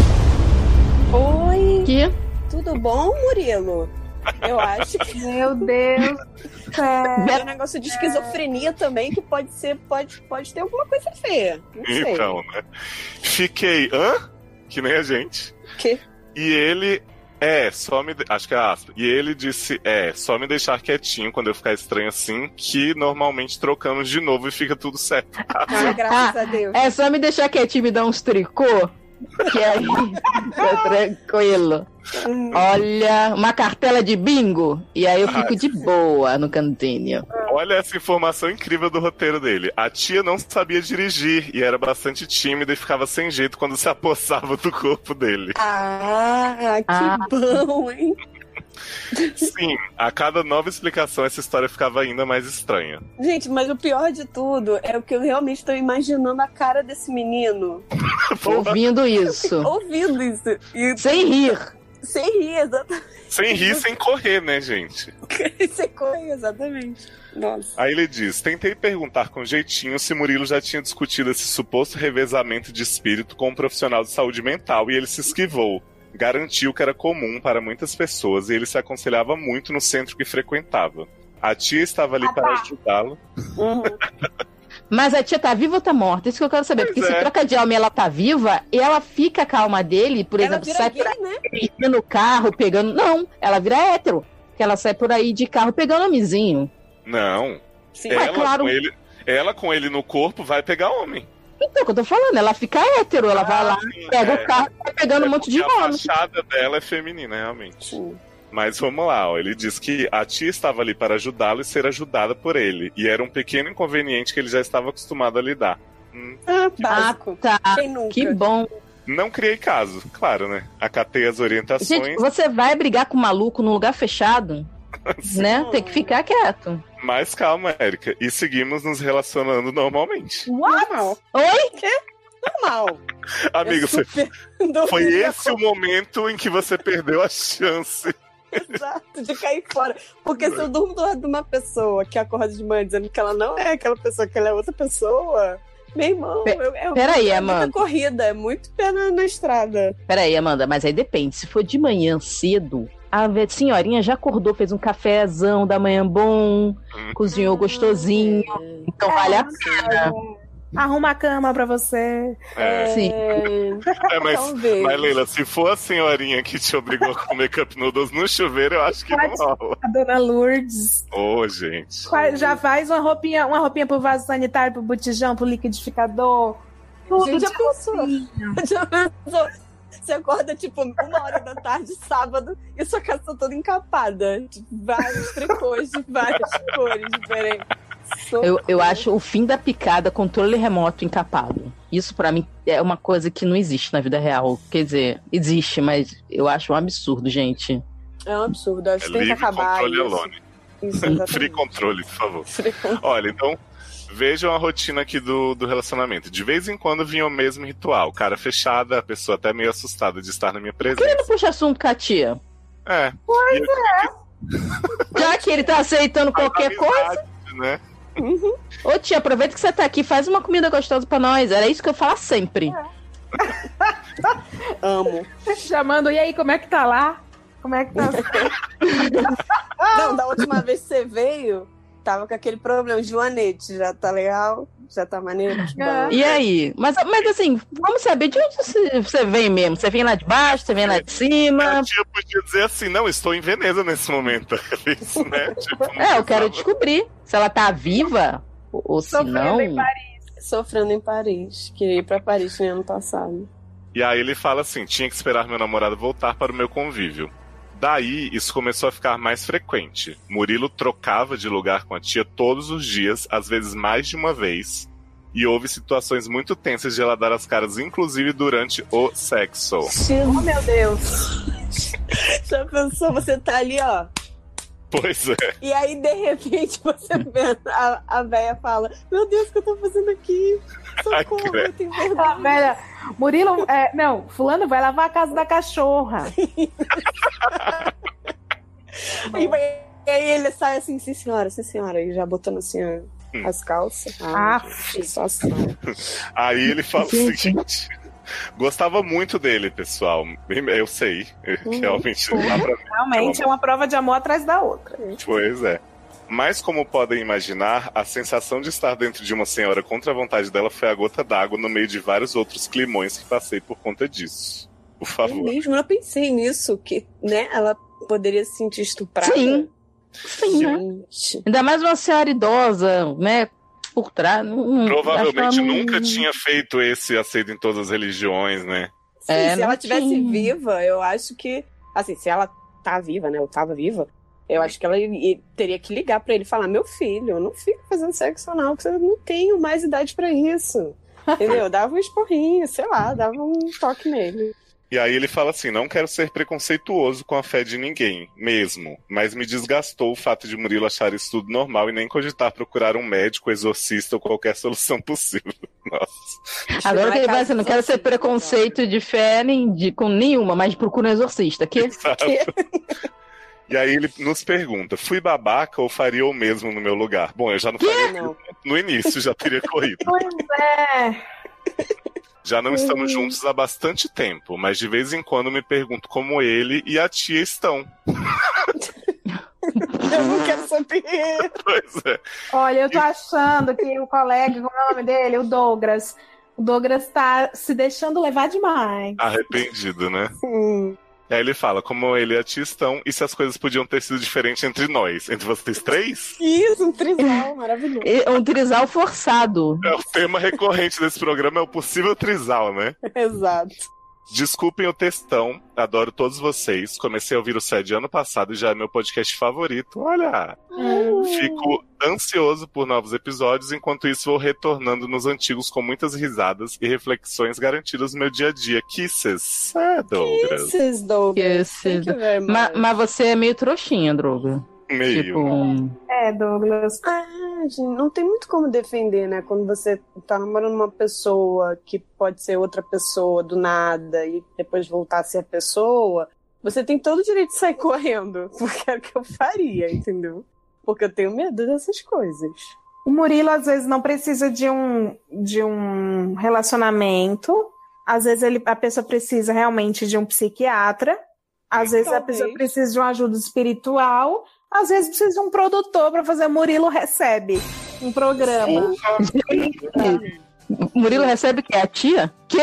Oi! Que? Tudo bom, Murilo? Eu acho que. Meu Deus. É um negócio de esquizofrenia também, que pode ser, pode, pode ter alguma coisa feia. Não sei. Então, né? Fiquei, hã? Que nem a gente. Que? E ele, é, só me. de- Acho que é aspa. E ele disse, é, só me deixar quietinho quando eu ficar estranho assim, que normalmente trocamos de novo e fica tudo certo. Ah, graças a Deus. É só me deixar quietinho e me dar uns tricô. Que aí [LAUGHS] tá tranquilo. Olha, uma cartela de bingo. E aí eu fico de boa no cantinho. Olha essa informação incrível do roteiro dele. A tia não sabia dirigir e era bastante tímida e ficava sem jeito quando se apossava do corpo dele. Ah, que Ah. bom, hein? [LAUGHS] Sim, a cada nova explicação essa história ficava ainda mais estranha. Gente, mas o pior de tudo é o que eu realmente estou imaginando a cara desse menino [LAUGHS] Ouvindo isso. [LAUGHS] ouvindo isso. E Sem rir. sem rir, exatamente. Sem rir, sem correr, né, gente? Sem correr, exatamente. Nossa. Aí ele diz: Tentei perguntar com jeitinho se Murilo já tinha discutido esse suposto revezamento de espírito com um profissional de saúde mental e ele se esquivou. Garantiu que era comum para muitas pessoas e ele se aconselhava muito no centro que frequentava. A tia estava ali para ajudá-lo. Uhum. Mas a tia tá viva ou tá morta? Isso que eu quero saber. Porque Pois se é. troca de alma e ela tá viva, e ela fica com a alma dele, por Ela exemplo, sai gay, por né? no carro pegando. Não, ela vira hétero. Que ela sai por aí de carro pegando homenzinho. Não. Sim. Ela, claro. com ele, ela com ele no corpo vai pegar homem. Então, o que eu tô falando, ela fica hétero, ela vai lá, Sim, pega é. o carro e vai pegando um monte de Porque a fachada dela é feminina, realmente. Sim. Mas vamos lá, ó. ele diz que a tia estava ali para ajudá-lo e ser ajudada por ele. E era um pequeno inconveniente que ele já estava acostumado a lidar. Hum, Ah. Tá, Quem nunca? que bom. Não criei caso, claro, né? Acatei as orientações. Gente, você vai brigar com um maluco num lugar fechado, [LAUGHS] né? Tem que ficar quieto. Mas calma, Érica. E seguimos nos relacionando normalmente. Normal. Oi? Normal. [LAUGHS] Amigo, Eu você- super [LAUGHS] foi esse o momento em que você perdeu a chance. [LAUGHS] Exato, de cair fora. Porque se eu durmo do lado de uma pessoa que acorda de manhã dizendo que ela não é aquela pessoa, que ela é outra pessoa, meu irmão, Pe- eu, é, peraí, é Amanda. muita corrida, é muito pé na, na estrada. Peraí, Amanda, mas aí depende. Se for de manhã cedo, a senhorinha já acordou, fez um cafezão da manhã bom, cozinhou gostosinho. Então vale a pena. Arruma a cama pra você. É, Sim. é, mas, talvez. mas, Leila, se for a senhorinha que te obrigou a comer cup noodles no chuveiro, eu acho que não rola. A dona Lourdes. Ô, gente. Fa- Já faz uma roupinha, uma roupinha pro vaso sanitário, pro botijão, pro liquidificador. Tudo Gente, de já pensou? roupinha. [LAUGHS] Já pensou? Você acorda, tipo, uma hora da tarde, sábado, e sua casa tá toda encapada. Tipo, vários tricôs de várias cores diferentes. Eu, eu acho o fim da picada controle remoto encapado. Isso pra mim é uma coisa que não existe na vida real. Quer dizer, existe, mas eu acho um absurdo, gente. É um absurdo. Acho É que tem que livre acabar controle isso. alone. Isso, Free controle, por favor. Free controle. Olha, então, vejam a rotina aqui do, do relacionamento. De vez em quando vinha o mesmo ritual. Cara fechada, a pessoa até meio assustada de estar na minha Por que ele presença. não puxa assunto com a tia? É. [LAUGHS] Já que ele tá aceitando qualquer coisa. Amizade, né? Ô tia, aproveita que você tá aqui, faz uma comida gostosa pra nós. Era isso que eu falo sempre. [LAUGHS] Amo. Chamando, e aí, como é que tá lá? Como é que tá? [LAUGHS] Não, da última vez que você veio, tava com aquele problema. Joanete, já tá legal? Já tá maneiro? E aí? Mas, mas assim, vamos saber de onde você, vem mesmo. Você vem lá de baixo, você vem lá de cima. Tia podia dizer assim, não, estou em Veneza nesse momento. [LAUGHS] Isso, né? Tipo, É, eu quero descobrir se ela tá viva ou, ou se Sofrendo não. em Paris. Sofrendo em Paris. Queria ir pra Paris no ano passado. E aí ele fala assim: tinha que esperar meu namorado voltar para o meu convívio. Daí, isso começou a ficar mais frequente. Murilo trocava de lugar com a tia todos os dias, às vezes mais de uma vez. E houve situações muito tensas de ela dar as caras, inclusive durante o sexo. Oh, meu Deus. Já pensou? Você tá ali, ó. Pois é. E aí, de repente, [LAUGHS] você vê a, a véia fala: Meu Deus, o que eu tô fazendo aqui? Socorro, eu tenho [LAUGHS] A vergonha. velha, Murilo, é, não, fulano vai lavar a casa da cachorra. [LAUGHS] E, vai- e aí ele sai assim, sim senhora, sim senhora, e já botando assim ó, as calças. Ah, gente, que situação. Aí ele fala o seguinte. Gostava muito dele, pessoal. Eu sei. Realmente dá pra. Realmente é uma prova de amor atrás da outra. Pois é. Mas como podem imaginar, a sensação de estar dentro de uma senhora contra a vontade dela foi a gota d'água no meio de vários outros climões que passei por conta disso. Por favor. mesmo, eu não pensei nisso, que, né, ela poderia se sentir estuprada. Sim. Sim, né? Gente. Ainda mais uma senhora idosa, né? Por trás. não- Provavelmente não- nunca tinha feito esse aceito em todas as religiões, né? Sim, É, se ela tivesse tinha. viva, eu acho que. Assim, se ela tá viva, né? Ou tava viva, eu acho que ela teria que ligar pra ele e falar: Meu filho, eu não fico fazendo sexo anal, porque eu não tenho mais idade pra isso. [LAUGHS] Entendeu? Dava um esporrinho, sei lá, dava um toque nele. E aí ele fala assim: não quero ser preconceituoso com a fé de ninguém, mesmo. Mas me desgastou o fato de Murilo achar isso tudo normal e nem cogitar procurar um médico, exorcista ou qualquer [LAUGHS] solução possível. Nossa. Agora que ele vai assim, não quero ser preconceito de fé nem de, com nenhuma, mas procura um exorcista. Que? Exato. [LAUGHS] E aí ele nos pergunta: fui babaca ou faria o mesmo no meu lugar? Bom, eu já não faria Não. no início, já teria corrido. Pois é. Já não estamos juntos há bastante tempo, mas de vez em quando me pergunto como ele e a tia estão. [LAUGHS] Eu não quero saber. [LAUGHS] Pois é. Olha, eu tô achando que o colega, como é o nome dele? O Douglas. O Douglas tá se deixando levar demais. Arrependido, né? Hum. E aí ele fala como ele e a tia estão e se as coisas podiam ter sido diferentes entre nós, entre vocês três? Isso, um trisal maravilhoso. É [LAUGHS] um trisal forçado. É o tema recorrente desse programa, é o possível trisal, né? Exato. Desculpem o textão, adoro todos vocês. Comecei a ouvir o SED ano passado e já é meu podcast favorito. Olha! Fico ansioso por novos episódios, enquanto isso vou retornando nos antigos com muitas risadas e reflexões garantidas no meu dia a dia. Kisses! É, Douglas. Kisses, Douglas. Kisses. Thank you very much. Ma- Mas você é meio trouxinha, Droga. Meio. Tipo, É, Douglas. Ah, gente, não tem muito como defender, né? Quando você tá namorando uma pessoa que pode ser outra pessoa do nada e depois voltar a ser a pessoa, você tem todo o direito de sair correndo. [LAUGHS] Porque é o que eu faria, entendeu? Porque eu tenho medo dessas coisas. O Murilo, às vezes, não precisa de um, de um relacionamento. Às vezes, ele, a pessoa precisa realmente de um psiquiatra. Às vezes, a Talvez. pessoa precisa de uma ajuda espiritual. Às vezes, precisa de um produtor para fazer. Murilo recebe um programa. Murilo recebe o quê? A tia? Que?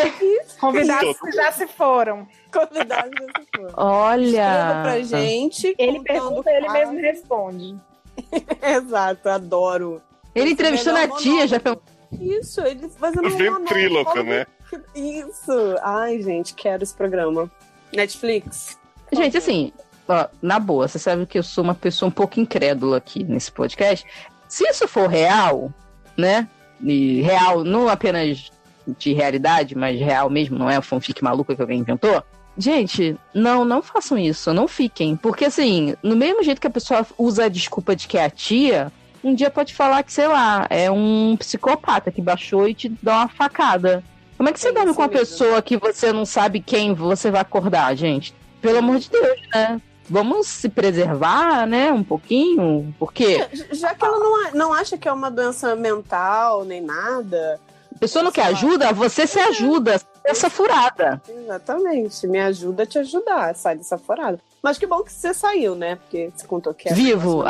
Convidados que já se foram. Convidados dessa forma. Olha! Escreva pra gente. Ele pergunta, ele fatos. mesmo responde. [LAUGHS] Exato, adoro. Ele entrevistando a tia, já monólogo. Isso, ele fazendo um Ventríloca, monólogo. né? Isso. Ai, gente, quero esse programa. Netflix. Gente, assim, ó, na boa, você sabe que eu sou uma pessoa um pouco incrédula aqui nesse podcast. Se isso for real, né? E real, não apenas de realidade, mas real mesmo, não é a fanfic maluca que alguém inventou. Gente, não, não façam isso, não fiquem. Porque, assim, no mesmo jeito que a pessoa usa a desculpa de que é a tia, um dia pode falar que, sei lá, é um psicopata que baixou e te dá uma facada. Como é que você É dorme com uma mesmo. pessoa que você não sabe quem você vai acordar, gente? Pelo amor de Deus, né? Vamos se preservar, né? Um pouquinho. Porque Já que ela não, não acha que é uma doença mental nem nada. a pessoa não quer ajuda, você se ajuda. Essa furada. Exatamente. Me ajuda a te ajudar. Sai dessa forada. Mas que bom que você saiu, né? Porque você contou que é Vivo.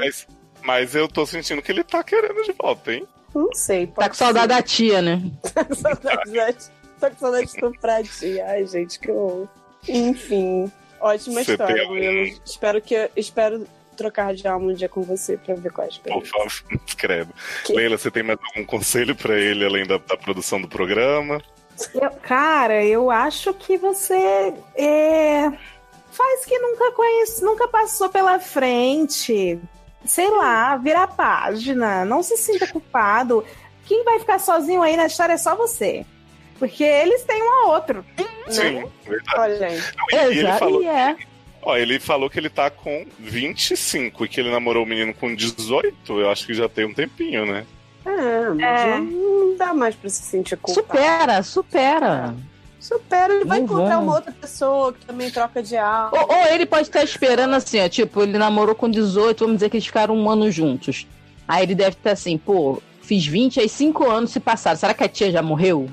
Mas, mas eu tô sentindo que ele tá querendo de volta, hein? Não sei. Tá [LAUGHS] com saudade da tia, né? Tá com saudade da- Tô com saudade de a tia. Ai, gente, que horror. Enfim. Ótima Você história, Murilo. Espero que. Espero trocar de alma um dia com você pra ver qual é a Por experiência. favor, [LAUGHS] credo. Que- Leila, você tem mais algum conselho pra ele além da, da produção do programa? Eu- cara, eu acho que você é, faz que nunca conhece, nunca passou pela frente. Sei lá, vira a página, não se sinta culpado. Quem vai ficar sozinho aí na história é só você. Porque eles têm um a outro. Sim, verdade. Olha, gente. E ele Exato. falou, E é. Ó, ele falou que ele tá com 25 e que ele namorou o menino com 18. Eu acho que já tem um tempinho, né? É, mas É. não dá mais pra se sentir culpado. Supera, supera. Supera, ele vai Não encontrar uma outra pessoa que também troca de alma. Ou, ou ele pode estar esperando assim, ó, tipo, ele namorou com 18, vamos dizer que eles ficaram um ano juntos. Aí ele deve estar assim, pô, fiz 20, aí 5 anos se passaram. Será que a tia já morreu?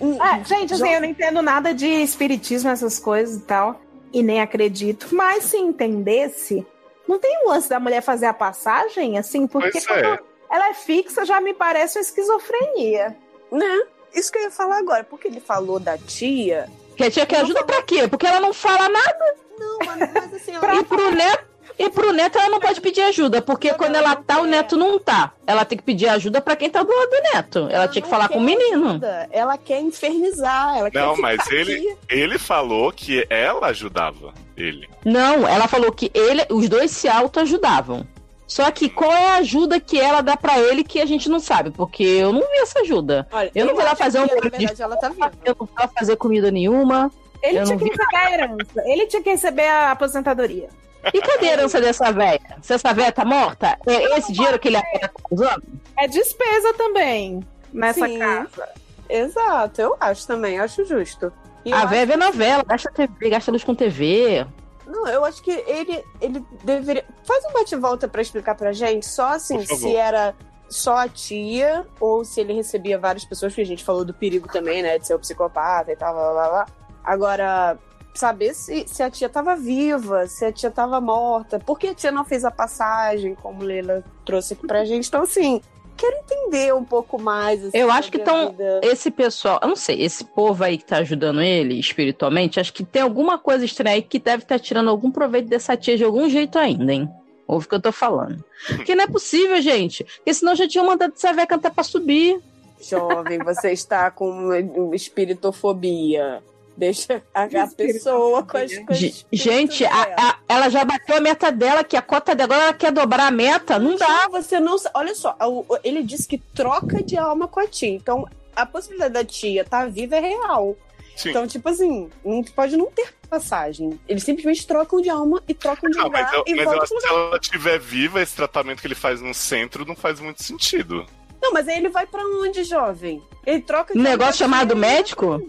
É, gente, assim, eu não entendo nada de espiritismo, essas coisas e tal. E nem acredito. Mas se entendesse, não tem um lance da mulher fazer a passagem, assim, porque é. ela é fixa, já me parece uma esquizofrenia. Né? Isso que eu ia falar agora, porque ele falou da tia. Que a tia quer ajuda pra quê? Porque ela não fala nada. Não, mas, mas assim, ela E pro neto, e pro neto ela não pode pedir ajuda, porque Não, quando não, ela tá, o quer. neto não tá. Ela tem que pedir ajuda pra quem tá do lado do neto. Ela ela tinha que falar com o quer menino. ajuda, Ela quer infernizar, ela quer Não, ficar mas ele, aqui. ele falou que ela ajudava ele. Não, ela falou que ele, os dois se autoajudavam. Só que qual é a ajuda que ela dá pra ele que a gente não sabe? Porque eu não vi essa ajuda. Olha, Eu não vou lá fazer um de verdade, ela tá viva. Eu não vou lá fazer comida nenhuma. Ele Eu tinha que receber a herança. Ele tinha que receber a aposentadoria. E cadê a herança dessa velha? Se essa velha tá morta, é esse dinheiro que ele tá usando? É despesa também nessa Sim. casa. Exato, eu acho também, acho justo. E A acho velha vê novela, gasta TV, gasta luz com TV. Não, eu acho que ele, ele deveria. Faz um bate-volta pra explicar pra gente, só assim, se era só a tia, ou se ele recebia várias pessoas, que a gente falou do perigo também, né? De ser um psicopata e tal, blá blá blá. Agora, saber se, se a tia tava viva, se a tia tava morta, por que a tia não fez a passagem, como Leila trouxe aqui pra gente. Então, assim, quero entender um pouco mais. assim, Eu acho que sobre a tão- vida. Esse pessoal, eu não sei, esse povo aí que tá ajudando ele espiritualmente, acho que tem alguma coisa estranha aí que deve estar tirando algum proveito dessa tia de algum jeito ainda, hein? Ouve o que eu tô falando. Porque não é possível, gente. Porque senão já tinha mandado essa velha cantar pra subir. Jovem, você está com espiritofobia. Deixa a, a pessoa com as com as Ge- espíritos Gente, a- a- ela já bateu a meta dela, que a cota dela agora ela quer dobrar a meta. Não dá. Você não. Olha só, ele disse que troca de alma com a tia. Então, a possibilidade da tia estar viva é real. Sim. Então, tipo assim, não, pode não ter passagem. Eles simplesmente trocam de alma e trocam de Não, lugar mas eu, e mas que se ela estiver viva, esse tratamento que ele faz no centro não faz muito sentido. Não, mas aí ele vai pra onde, jovem? Ele troca de Um alma negócio chamado médico?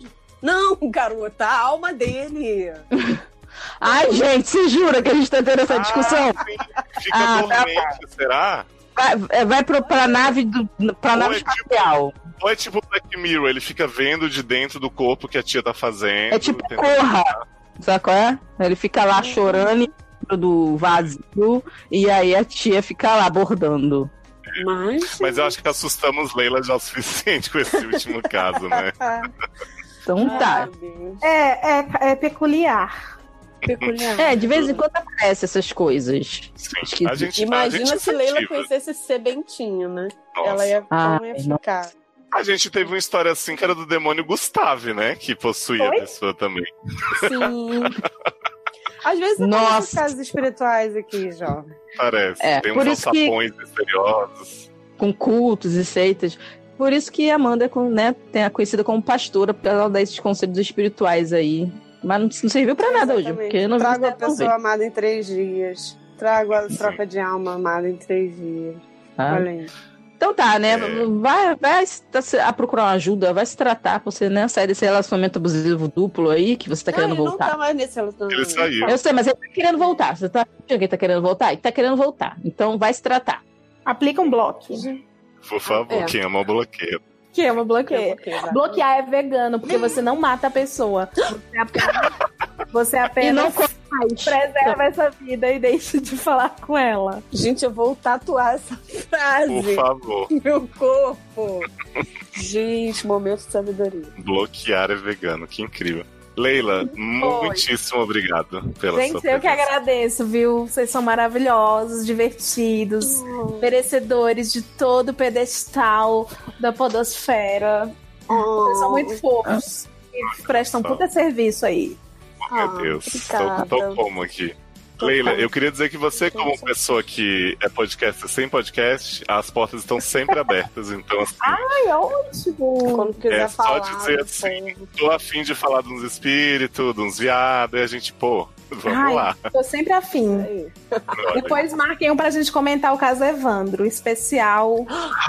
Não, garota, a alma dele. [LAUGHS] Ai, gente, se jura que a gente tá tendo essa discussão? Ah, sim. Fica Ah, tá dormente, será? Vai, é, vai pro, pra nave, do, pra Ou nave é tipo- espacial. Ou é tipo Black Mirror, ele fica vendo de dentro do corpo que a tia tá fazendo. É tipo tentando- corra. Sabe qual é? Ele fica lá chorando dentro do vazio e aí a tia fica lá bordando. Mas. Mas eu acho que assustamos Leila já o suficiente com esse último caso, né? [LAUGHS] Então tá. É, é, é peculiar. Peculiar. É, de vez em quando aparecem essas coisas. Sim. A gente, a Imagina gente se Leila conhecesse esse Sebentinho, né? Nossa. Ela ia, como ia não. ficar. A gente teve uma história assim que era do demônio Gustave, né? Que possuía a pessoa também. Sim. [LAUGHS] Às vezes Nossa. aparecem casos espirituais aqui, jovem. Parece. É, Tem uns isso que- misteriosos. Com cultos e seitas. Por isso que a Amanda é com- né, tem a conhecida como pastora, porque ela dá esses conselhos espirituais aí. Mas não, não serviu pra nada hoje, porque eu não Trago a pessoa amada em três dias. Trago a troca de alma amada em três dias. Ah. Olha aí. Então tá, né? É. Vai, vai tá a procurar uma ajuda, vai se tratar pra você né, sair desse relacionamento abusivo duplo aí que você tá querendo não, ele voltar. não tá mais nesse relacionamento. Ele saiu. Eu sei, mas ele tá querendo voltar. Você tá achando que ele tá querendo voltar? Ele tá querendo voltar. Então vai se tratar. Aplica um bloco. Por favor, É. quem ama bloqueio. Que é uma bloqueio. Bloqueio. Bloquear é vegano, porque você não mata a pessoa. Você apenas, você E não apenas preserva essa vida e deixa de falar com ela. Gente, eu vou tatuar essa frase Por favor. meu corpo. Gente, momento de sabedoria. Bloquear é vegano. Que incrível. Leila, muitíssimo obrigado pela Gente, sua eu que presença. agradeço, viu? Vocês são maravilhosos, divertidos, merecedores de todo o pedestal da podosfera. Vocês são muito fofos. E prestam puta serviço aí. Meu Ah, Deus, tô, tô como aqui. Leila, eu queria dizer que você, como pessoa que é podcaster sem podcast, as portas estão sempre abertas. Então, assim, Ai, ótimo! Quando quiser É só falar. dizer do assim. tô afim de falar de uns espíritos, de uns viados, e a gente, pô, Vamos Ai, lá. Tô sempre afim. Depois marquem um pra gente comentar o caso Evandro, especial.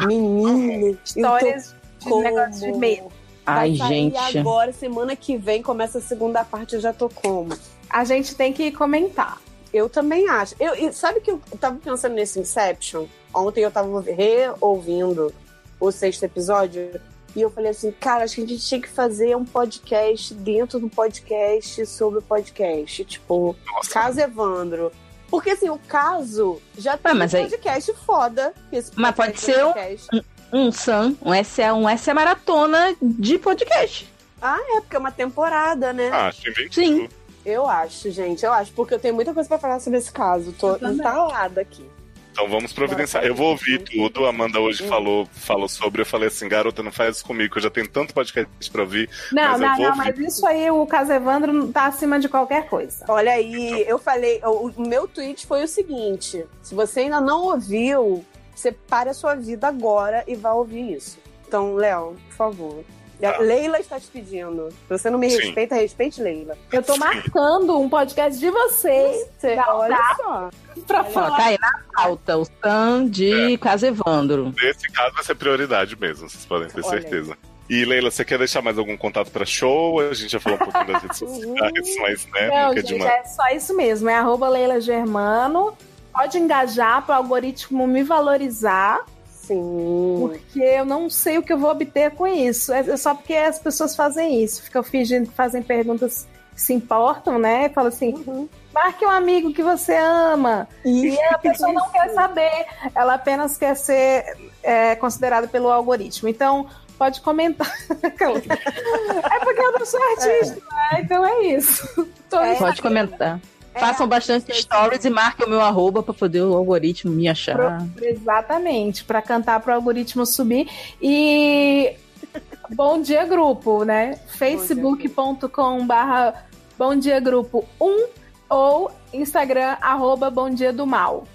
Menino, [GASPS] Histórias de como? negócio de medo. Ai, gente. agora, semana que vem, começa a segunda parte, eu já tô como? A gente tem que comentar. Eu também acho. Eu, e sabe que eu tava pensando nesse Inception? Ontem eu tava reouvindo o sexto episódio e eu falei assim, cara, acho que a gente tinha que fazer um podcast dentro do podcast sobre o podcast. Tipo, Nossa. caso Evandro. Porque assim, o caso já tem mas um aí- podcast foda. Esse Mas pode podcast ser um- podcast. Um Sam, um SA, um SA maratona de podcast. É, porque é uma temporada, né? Ah, inventivo. Sim. Eu acho, gente. Eu acho, porque eu tenho muita coisa pra falar sobre esse caso. Tô entalada aqui. Então vamos providenciar. Eu vou ouvir tudo. A Amanda hoje Hum. falou, falou sobre. Eu falei assim, garota, não faz isso comigo, que eu já tenho tanto podcast pra ouvir. Não, Mas eu não, vou não, ouvir. mas isso aí, o caso Evandro tá acima de qualquer coisa. Olha aí, eu falei, o, o meu tweet foi o seguinte: se você ainda não ouviu, você pare a sua vida agora e vá ouvir isso. Então, Léo, por favor. E a Tá. Leila está te pedindo. Se você não me Sim. respeita, respeite Leila. Eu tô marcando um podcast de vocês Você, Não, olha tá. só. pra falar. tá aí na pauta, o Sam de Casa Evandro. Nesse caso vai ser prioridade mesmo, vocês podem ter Olha certeza. E Leila, você quer deixar mais algum contato pra show? A gente já falou um pouquinho das redes [LAUGHS] sociais, mas né, Não, é gente, demais. é só isso mesmo. É arroba Leila Germano. Pode engajar para o algoritmo me valorizar, Sim. porque eu não sei o que eu vou obter com isso. É só porque as pessoas fazem isso, ficam fingindo que fazem perguntas que se importam, né? Fala assim, Uhum. marque um amigo que você ama. E a pessoa não quer saber, ela apenas quer ser é, considerada pelo algoritmo. Então, pode comentar. [LAUGHS] é porque eu não sou artista, né? Então é isso. Tô É. Pode comentar. É, Façam bastante stories e marquem o meu arroba pra poder o algoritmo me achar. Exatamente, para cantar para o algoritmo subir. E [LAUGHS] bom dia grupo, né? facebook.com barra bom dia grupo 1 ou Instagram arroba bom dia do mal.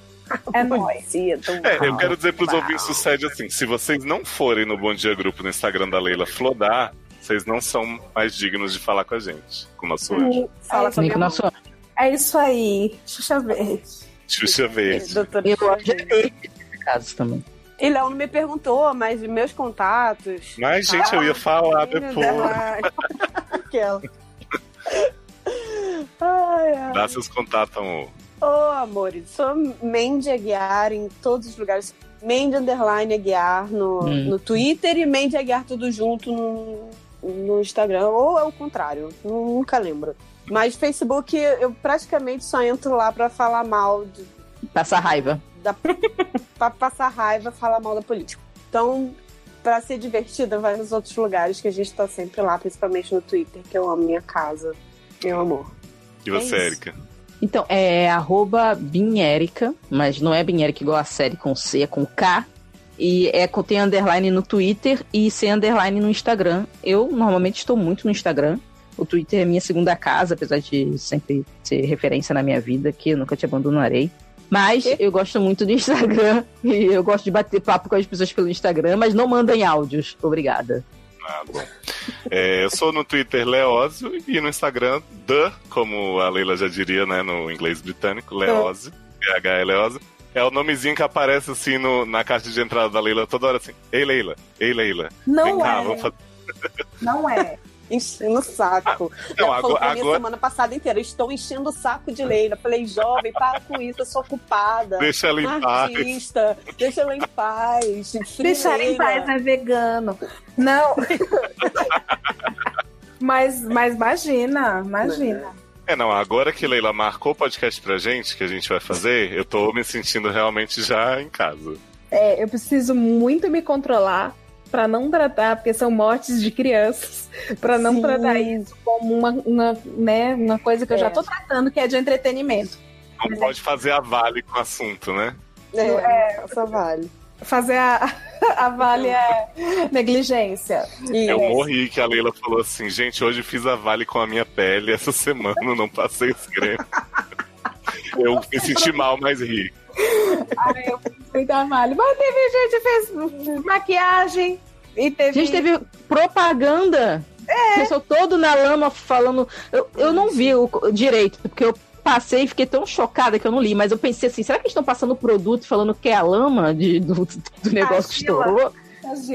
É nóis. É, eu quero dizer pros Uau. ouvintes sucede assim: se vocês não forem no Bom Dia Grupo no Instagram da Leila Flodar, vocês não são mais dignos de falar com a gente, com o nosso anjo. Fala sobre com o nosso É isso aí. Xuxa Verde. Xuxa Verde. Doutora Eu nesse caso também. E Léo não me perguntou, mas meus contatos. Mas, gente, eu ia falar depois. [LAUGHS] Aquela. Ai, ai. Dá seus contatos, amor. Ô, amores, sou Mandy Aguiar em todos os lugares. Mandy Underline Aguiar no, Hum. no Twitter e Mandy Aguiar tudo junto no, no Instagram. Ou é o contrário, nunca lembro. Mas Facebook eu praticamente só entro lá pra falar mal de, Passa raiva. da, [LAUGHS] pra passar raiva, falar mal da política. Então, pra ser divertida, vai nos outros lugares que a gente tá sempre lá, principalmente no Twitter, que eu amo minha casa, meu amor. E você, É. Erika? Então, é arroba Binérica, mas não é Binérica igual a série com C, é com K. E é com, tem underline no Twitter e sem underline no Instagram. Eu normalmente estou muito no Instagram. O Twitter é minha segunda casa, apesar de sempre ser referência na minha vida, que eu nunca te abandonarei. Mas eu gosto muito do Instagram [LAUGHS] e eu gosto de bater papo com as pessoas pelo Instagram, mas não mandem áudios. Obrigada. Ah, bom. É, eu sou no Twitter Leózio e no Instagram The, como a Leila já diria, né, no inglês britânico, Leózio, PH Leózio. É o nomezinho que aparece assim no- na caixa de entrada da Leila toda hora assim. Ei, Leila, ei, Leila. Vem Não cá, é. vamos fazer. Não é. Enchendo o saco. [LAUGHS] Não, Ela falou agora- pra mim agora- semana passada inteira, estou enchendo o saco de Leila. Falei, jovem, para com isso, eu sou ocupada. Deixa ela em paz. Artista, deixa ela em paz. Free Deixar em paz é vegano. Não. [LAUGHS] mas, mas imagina, imagina. É, não, agora que Leila marcou o podcast pra gente, que a gente vai fazer, eu tô me sentindo realmente já em casa. É, eu preciso muito me controlar pra não tratar, porque são mortes de crianças, [LAUGHS] pra não Sim. tratar isso como uma, uma, né, uma coisa que eu É. já tô tratando, que é de entretenimento. Não pode fazer a vale com o assunto, né? É, só vale. Fazer a, [LAUGHS] a vale é negligência. Eu morri que a Leila falou assim, gente, hoje fiz a vale com a minha pele, essa semana não passei esse creme. [LAUGHS] Eu me senti mal, mas ri. Eu vale. Mas teve gente que fez maquiagem e teve. A gente teve propaganda. É. Pessoal todo na lama falando. Eu, eu não vi o, direito, porque eu passei e fiquei tão chocada que eu não li, mas eu pensei assim, será que eles estão passando produto falando que é a lama de- do, do negócio que estourou?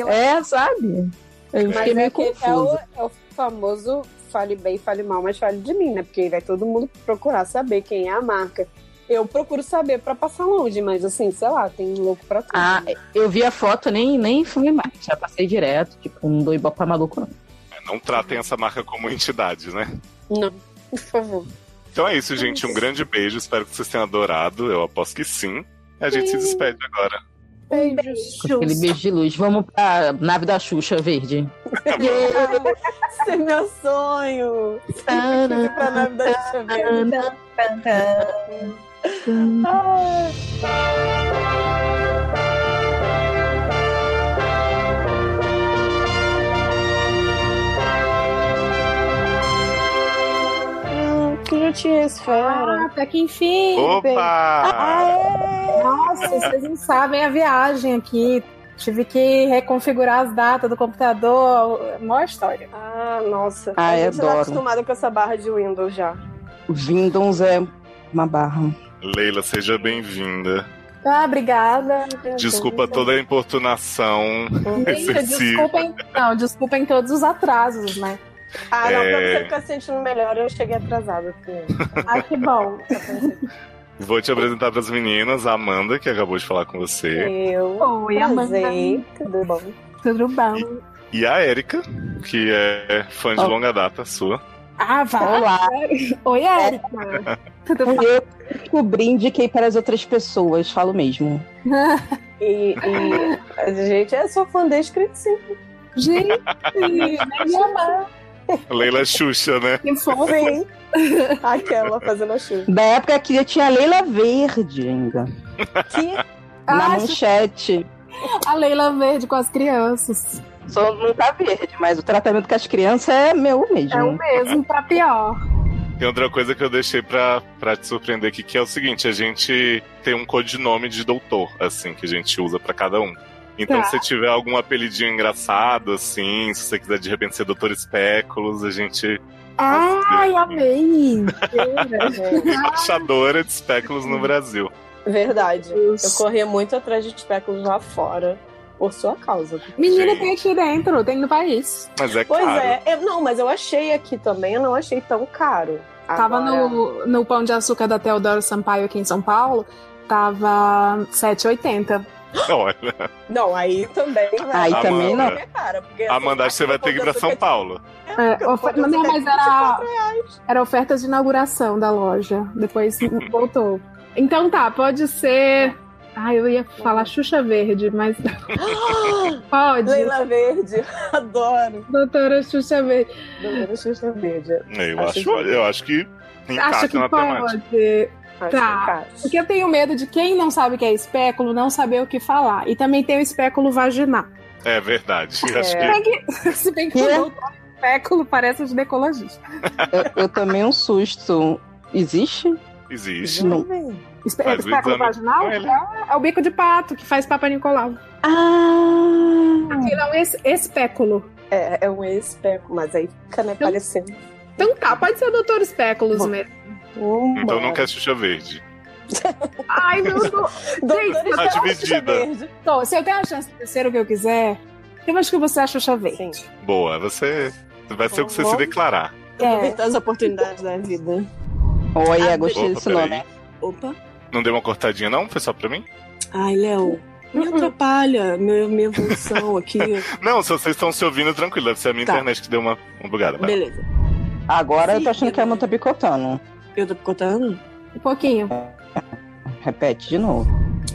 É, sabe? Eu fiquei Mas meio é, que é, confusa. o, é o famoso fale bem, fale mal, mas fale de mim, né? Porque vai todo mundo procurar saber quem é a marca. Eu procuro saber pra passar longe, mas assim, sei lá, tem louco pra tudo. Ah, eu vi a foto, nem, nem fui mais. Já passei direto, tipo, não dou ibope pra maluco, não. Não tratem essa marca como entidade, né? Não, por favor. Então é isso, gente. Um grande beijo. Espero que vocês tenham adorado. Eu aposto que sim. E a gente se despede agora. Beijos. Aquele beijo de luz. Vamos pra nave da Xuxa verde. [LAUGHS] Esse é meu sonho. Pra nave da Xuxa Verde. Que tinha esfera. Ah, até que enfim. Opa! Nossa, vocês não sabem a viagem aqui. Tive que reconfigurar as datas do computador. Mó história. Ah, nossa. Ah, a gente tá adoro. acostumada com essa barra de Windows já. O Windows é uma barra. Leila, seja bem-vinda. Ah, obrigada. Desculpa toda a importunação excessiva. desculpem, não, desculpem todos os atrasos, né? Ah, não, pra É. você ficar se sentindo melhor, eu cheguei atrasada. assim. Ai, que bom. Vou te apresentar para as meninas, a Amanda, que acabou de falar com você, Eu. Oi, Prazer, tudo bom? Tudo bom? e a Érica, que é fã de Oh. longa data sua. Ah, vai. Olá. Oi, Érica. [LAUGHS] Tudo bom? Eu descobri indiquei para as outras pessoas, falo mesmo. [LAUGHS] E, e a gente é sua fã desde criança. Gente, [LAUGHS] minha mãe. Leila Xuxa, né? Que fofo. Sim. Aquela fazendo a chuva. Da época que tinha a Leila Verde ainda. Que Na Ah, manchete. a Leila Verde com as crianças. Só não tá verde, mas o tratamento com as crianças é meu mesmo. É o mesmo, pra pior. Tem outra coisa que eu deixei pra, pra te surpreender aqui, que é o seguinte: a gente tem um codinome de doutor, assim, que a gente usa pra cada um. Então, Tá. se tiver algum apelidinho engraçado, assim, se você quiser de repente ser Doutor Espéculos, a gente Ai, amei. embaixadora [LAUGHS] de espéculos no Brasil. Verdade. Eu corria muito atrás de especulos lá fora. Por sua causa. Menina, Gente. tem aqui dentro, tem no país. Mas é Pois caro. é, eu- não, mas eu achei aqui também, eu não achei tão caro. Tava Agora- no, no Pão de Açúcar da Teodoro Sampaio aqui em São Paulo, tava 7,80. Olha, Não, aí também. né? Aí Amanda. também não. É cara, porque assim, Amanda, acho que você vai ter que ir pra São Paulo. É, ofer- não, mas era, era oferta de inauguração da loja. Depois [LAUGHS] voltou. Então tá, pode ser. Ah, eu ia falar Xuxa Verde, mas. [GASPS] pode. Leila Verde, [LAUGHS] adoro. Doutora Xuxa Verde. Doutora Xuxa Verde. Eu Acho acho, eu acho que Acho encaixa que na temática. pode. Acho Tá. Porque eu tenho medo de quem não sabe o que é espéculo não saber o que falar. E também tem o espéculo vaginal. É verdade. É. Acho Se que bem que, se bem que [LAUGHS] Quê? o espéculo parece o ginecologista. Eu, eu tomei um susto. Existe? existe. Não. Espe- Faz o espéculo exame vaginal ele. é, é o bico de pato que faz Papa Nicolau. Ah! Aquilo é um es- espéculo. É, é um especo, mas aí fica né, parecendo. Então tá, pode ser o doutor espéculos mesmo. Então não quer Xuxa Verde. Ai, meu Deus. Doutora Tá Xuxa dividida. Verde. Então, se eu tenho a chance de ser o que eu quiser, eu acho que você acha Xuxa Verde. Sim. Boa, você vai ser o que você se declarar. É. Aproveitar as oportunidades da vida. Olha, Ah, gostei Opa, desse nome. Opa. Não deu uma cortadinha, não? Foi só pra mim? Ai, Léo. Me atrapalha minha, minha evolução aqui. [LAUGHS] Não, se vocês estão se ouvindo, tranquilo. Deve ser a minha Tá. internet que deu uma, uma bugada. Beleza. Agora eu Sim, tô achando que a Amanda tá picotando. Eu tô picotando? Um pouquinho. [LAUGHS] Repete de novo.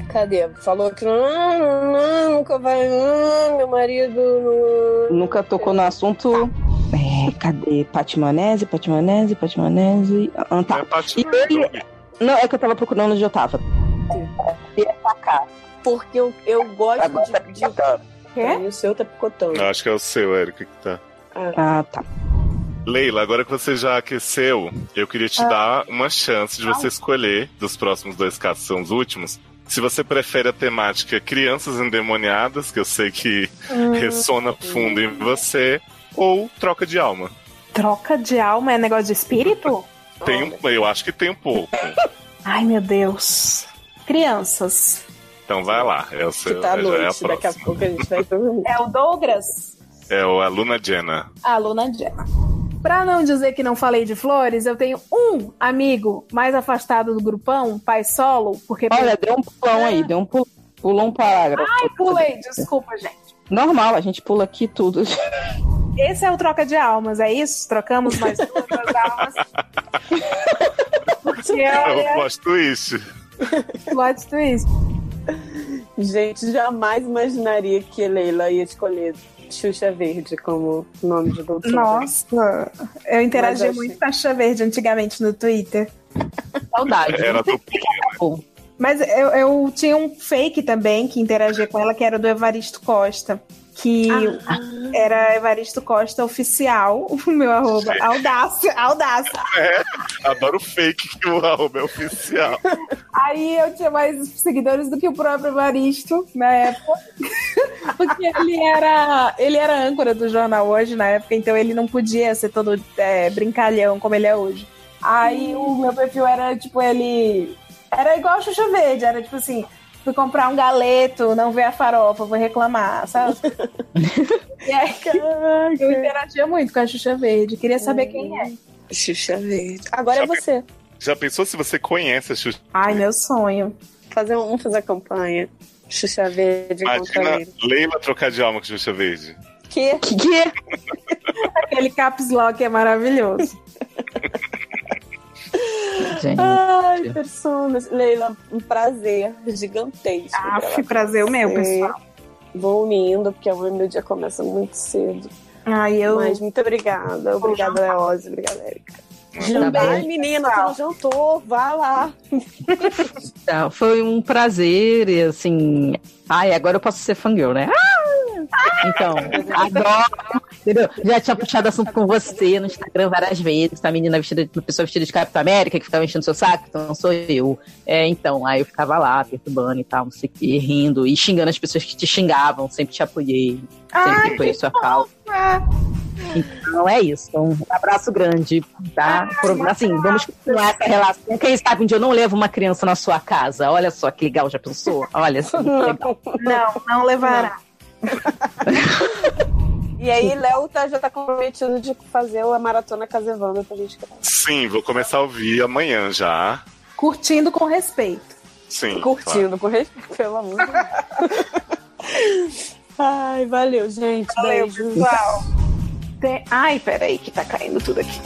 Cadê? Falou que não, não, não, nunca vai. Não, meu marido. Não... Nunca tocou no assunto. É, cadê? Patimanese, Patimanese, Patimanese. Ah, tá. É parte E ele- Não, é que eu tava procurando onde eu tava. Porque eu, eu gosto Agora tá de. de... picotando. Quê? E o seu tá picotando. Eu acho que é o seu, Érica, que tá. Ah, tá. Leila, agora que você já aqueceu, eu queria te dar uma chance de você escolher, dos próximos dois casos, são os últimos, se você prefere a temática crianças endemoniadas, que eu sei que ressona fundo em você, ou troca de alma. Troca de alma é negócio de espírito? Tem um, eu acho que tem um pouco. [LAUGHS] Ai, meu Deus. Crianças. Então vai lá. É, o seu, Que tá à já é a noite, daqui a pouco a gente vai dormir. [LAUGHS] É o Douglas? É o Aluna Jenna. A Luna Jenna. Pra não dizer que não falei de flores, eu tenho um amigo mais afastado do grupão, pai solo, porque. Olha, deu um pulão aí, deu um pulão, pulou um parágrafo. Ai, pulei, desculpa, gente. Normal, a gente pula aqui tudo. [LAUGHS] Esse é o troca de almas, é isso? Trocamos mais duas almas. [LAUGHS] Porque É o olha, plot twist. plot twist. Gente, jamais imaginaria que Leila ia escolher Xuxa Verde como nome de doutora. Nossa, eu Mas interagia eu muito com a Xuxa Verde antigamente no Twitter. Saudade. Era do Mas eu, eu tinha um fake também que interagia com ela, que era do Evaristo Costa. Que era Evaristo Costa Oficial, [LAUGHS] o meu arroba. Audácia, audácia. É, adoro fake que o arroba é oficial. Aí eu tinha mais seguidores do que o próprio Evaristo na época. [LAUGHS] Porque ele era, ele era âncora do jornal hoje na época, então ele não podia ser todo é, brincalhão como ele é hoje. Aí o meu perfil era tipo, ele. Era igual a Xuxa Verde, era tipo assim. Fui comprar um galeto, não vê a farofa, vou reclamar, sabe? [LAUGHS] e aí, eu interagia muito com a Xuxa Verde, queria saber quem é. Xuxa Verde. Agora é Já você. Já pensou se você conhece a Xuxa? Ai, meu sonho. Fazer um, vamos fazer a campanha. Xuxa Verde Imagina ele. Leila trocar de alma com Xuxa Verde. Que? Que que [LAUGHS] é? Aquele caps lock é maravilhoso. [LAUGHS] Gente. Ai, personas. Leila, um prazer gigantesco. Ah, que prazer o meu, com você. pessoal. Vou me indo, porque amanhã meu dia começa muito cedo. Ai, eu. Mas muito obrigada. Obrigada, Leose. Obrigada, Erika. Tá Ai, bom. menina, tu não jantou. Vai lá. Tá, foi um prazer, e assim. Ai, agora eu posso ser fangirl, né? Ah! Então, adoro. Entendeu? Já tinha puxado assunto com você no Instagram várias vezes, tá? Menina vestida, uma pessoa vestida de Capitão América que ficava enchendo seu saco, então sou eu. É, então, aí eu ficava lá, perturbando e tal, não sei o que, rindo e xingando as pessoas que te xingavam, sempre te apoiei, sempre apoiei sua causa. Então é isso. Então, um abraço grande, tá? Por- assim, vamos continuar essa relação. Quem sabe um dia eu não levo uma criança na sua casa. Olha só que legal, já pensou? Olha assim, que legal. Não, não levará. E aí, Léo tá, já tá comprometido de fazer a maratona Casevanda pra gente gravar. Sim, vou começar a ouvir amanhã já. Curtindo com respeito. Sim. Curtindo, com respeito, pelo amor de Deus. Ai, valeu, gente. Valeu, Beijo. pessoal. Tem... Ai, peraí, que tá caindo tudo aqui.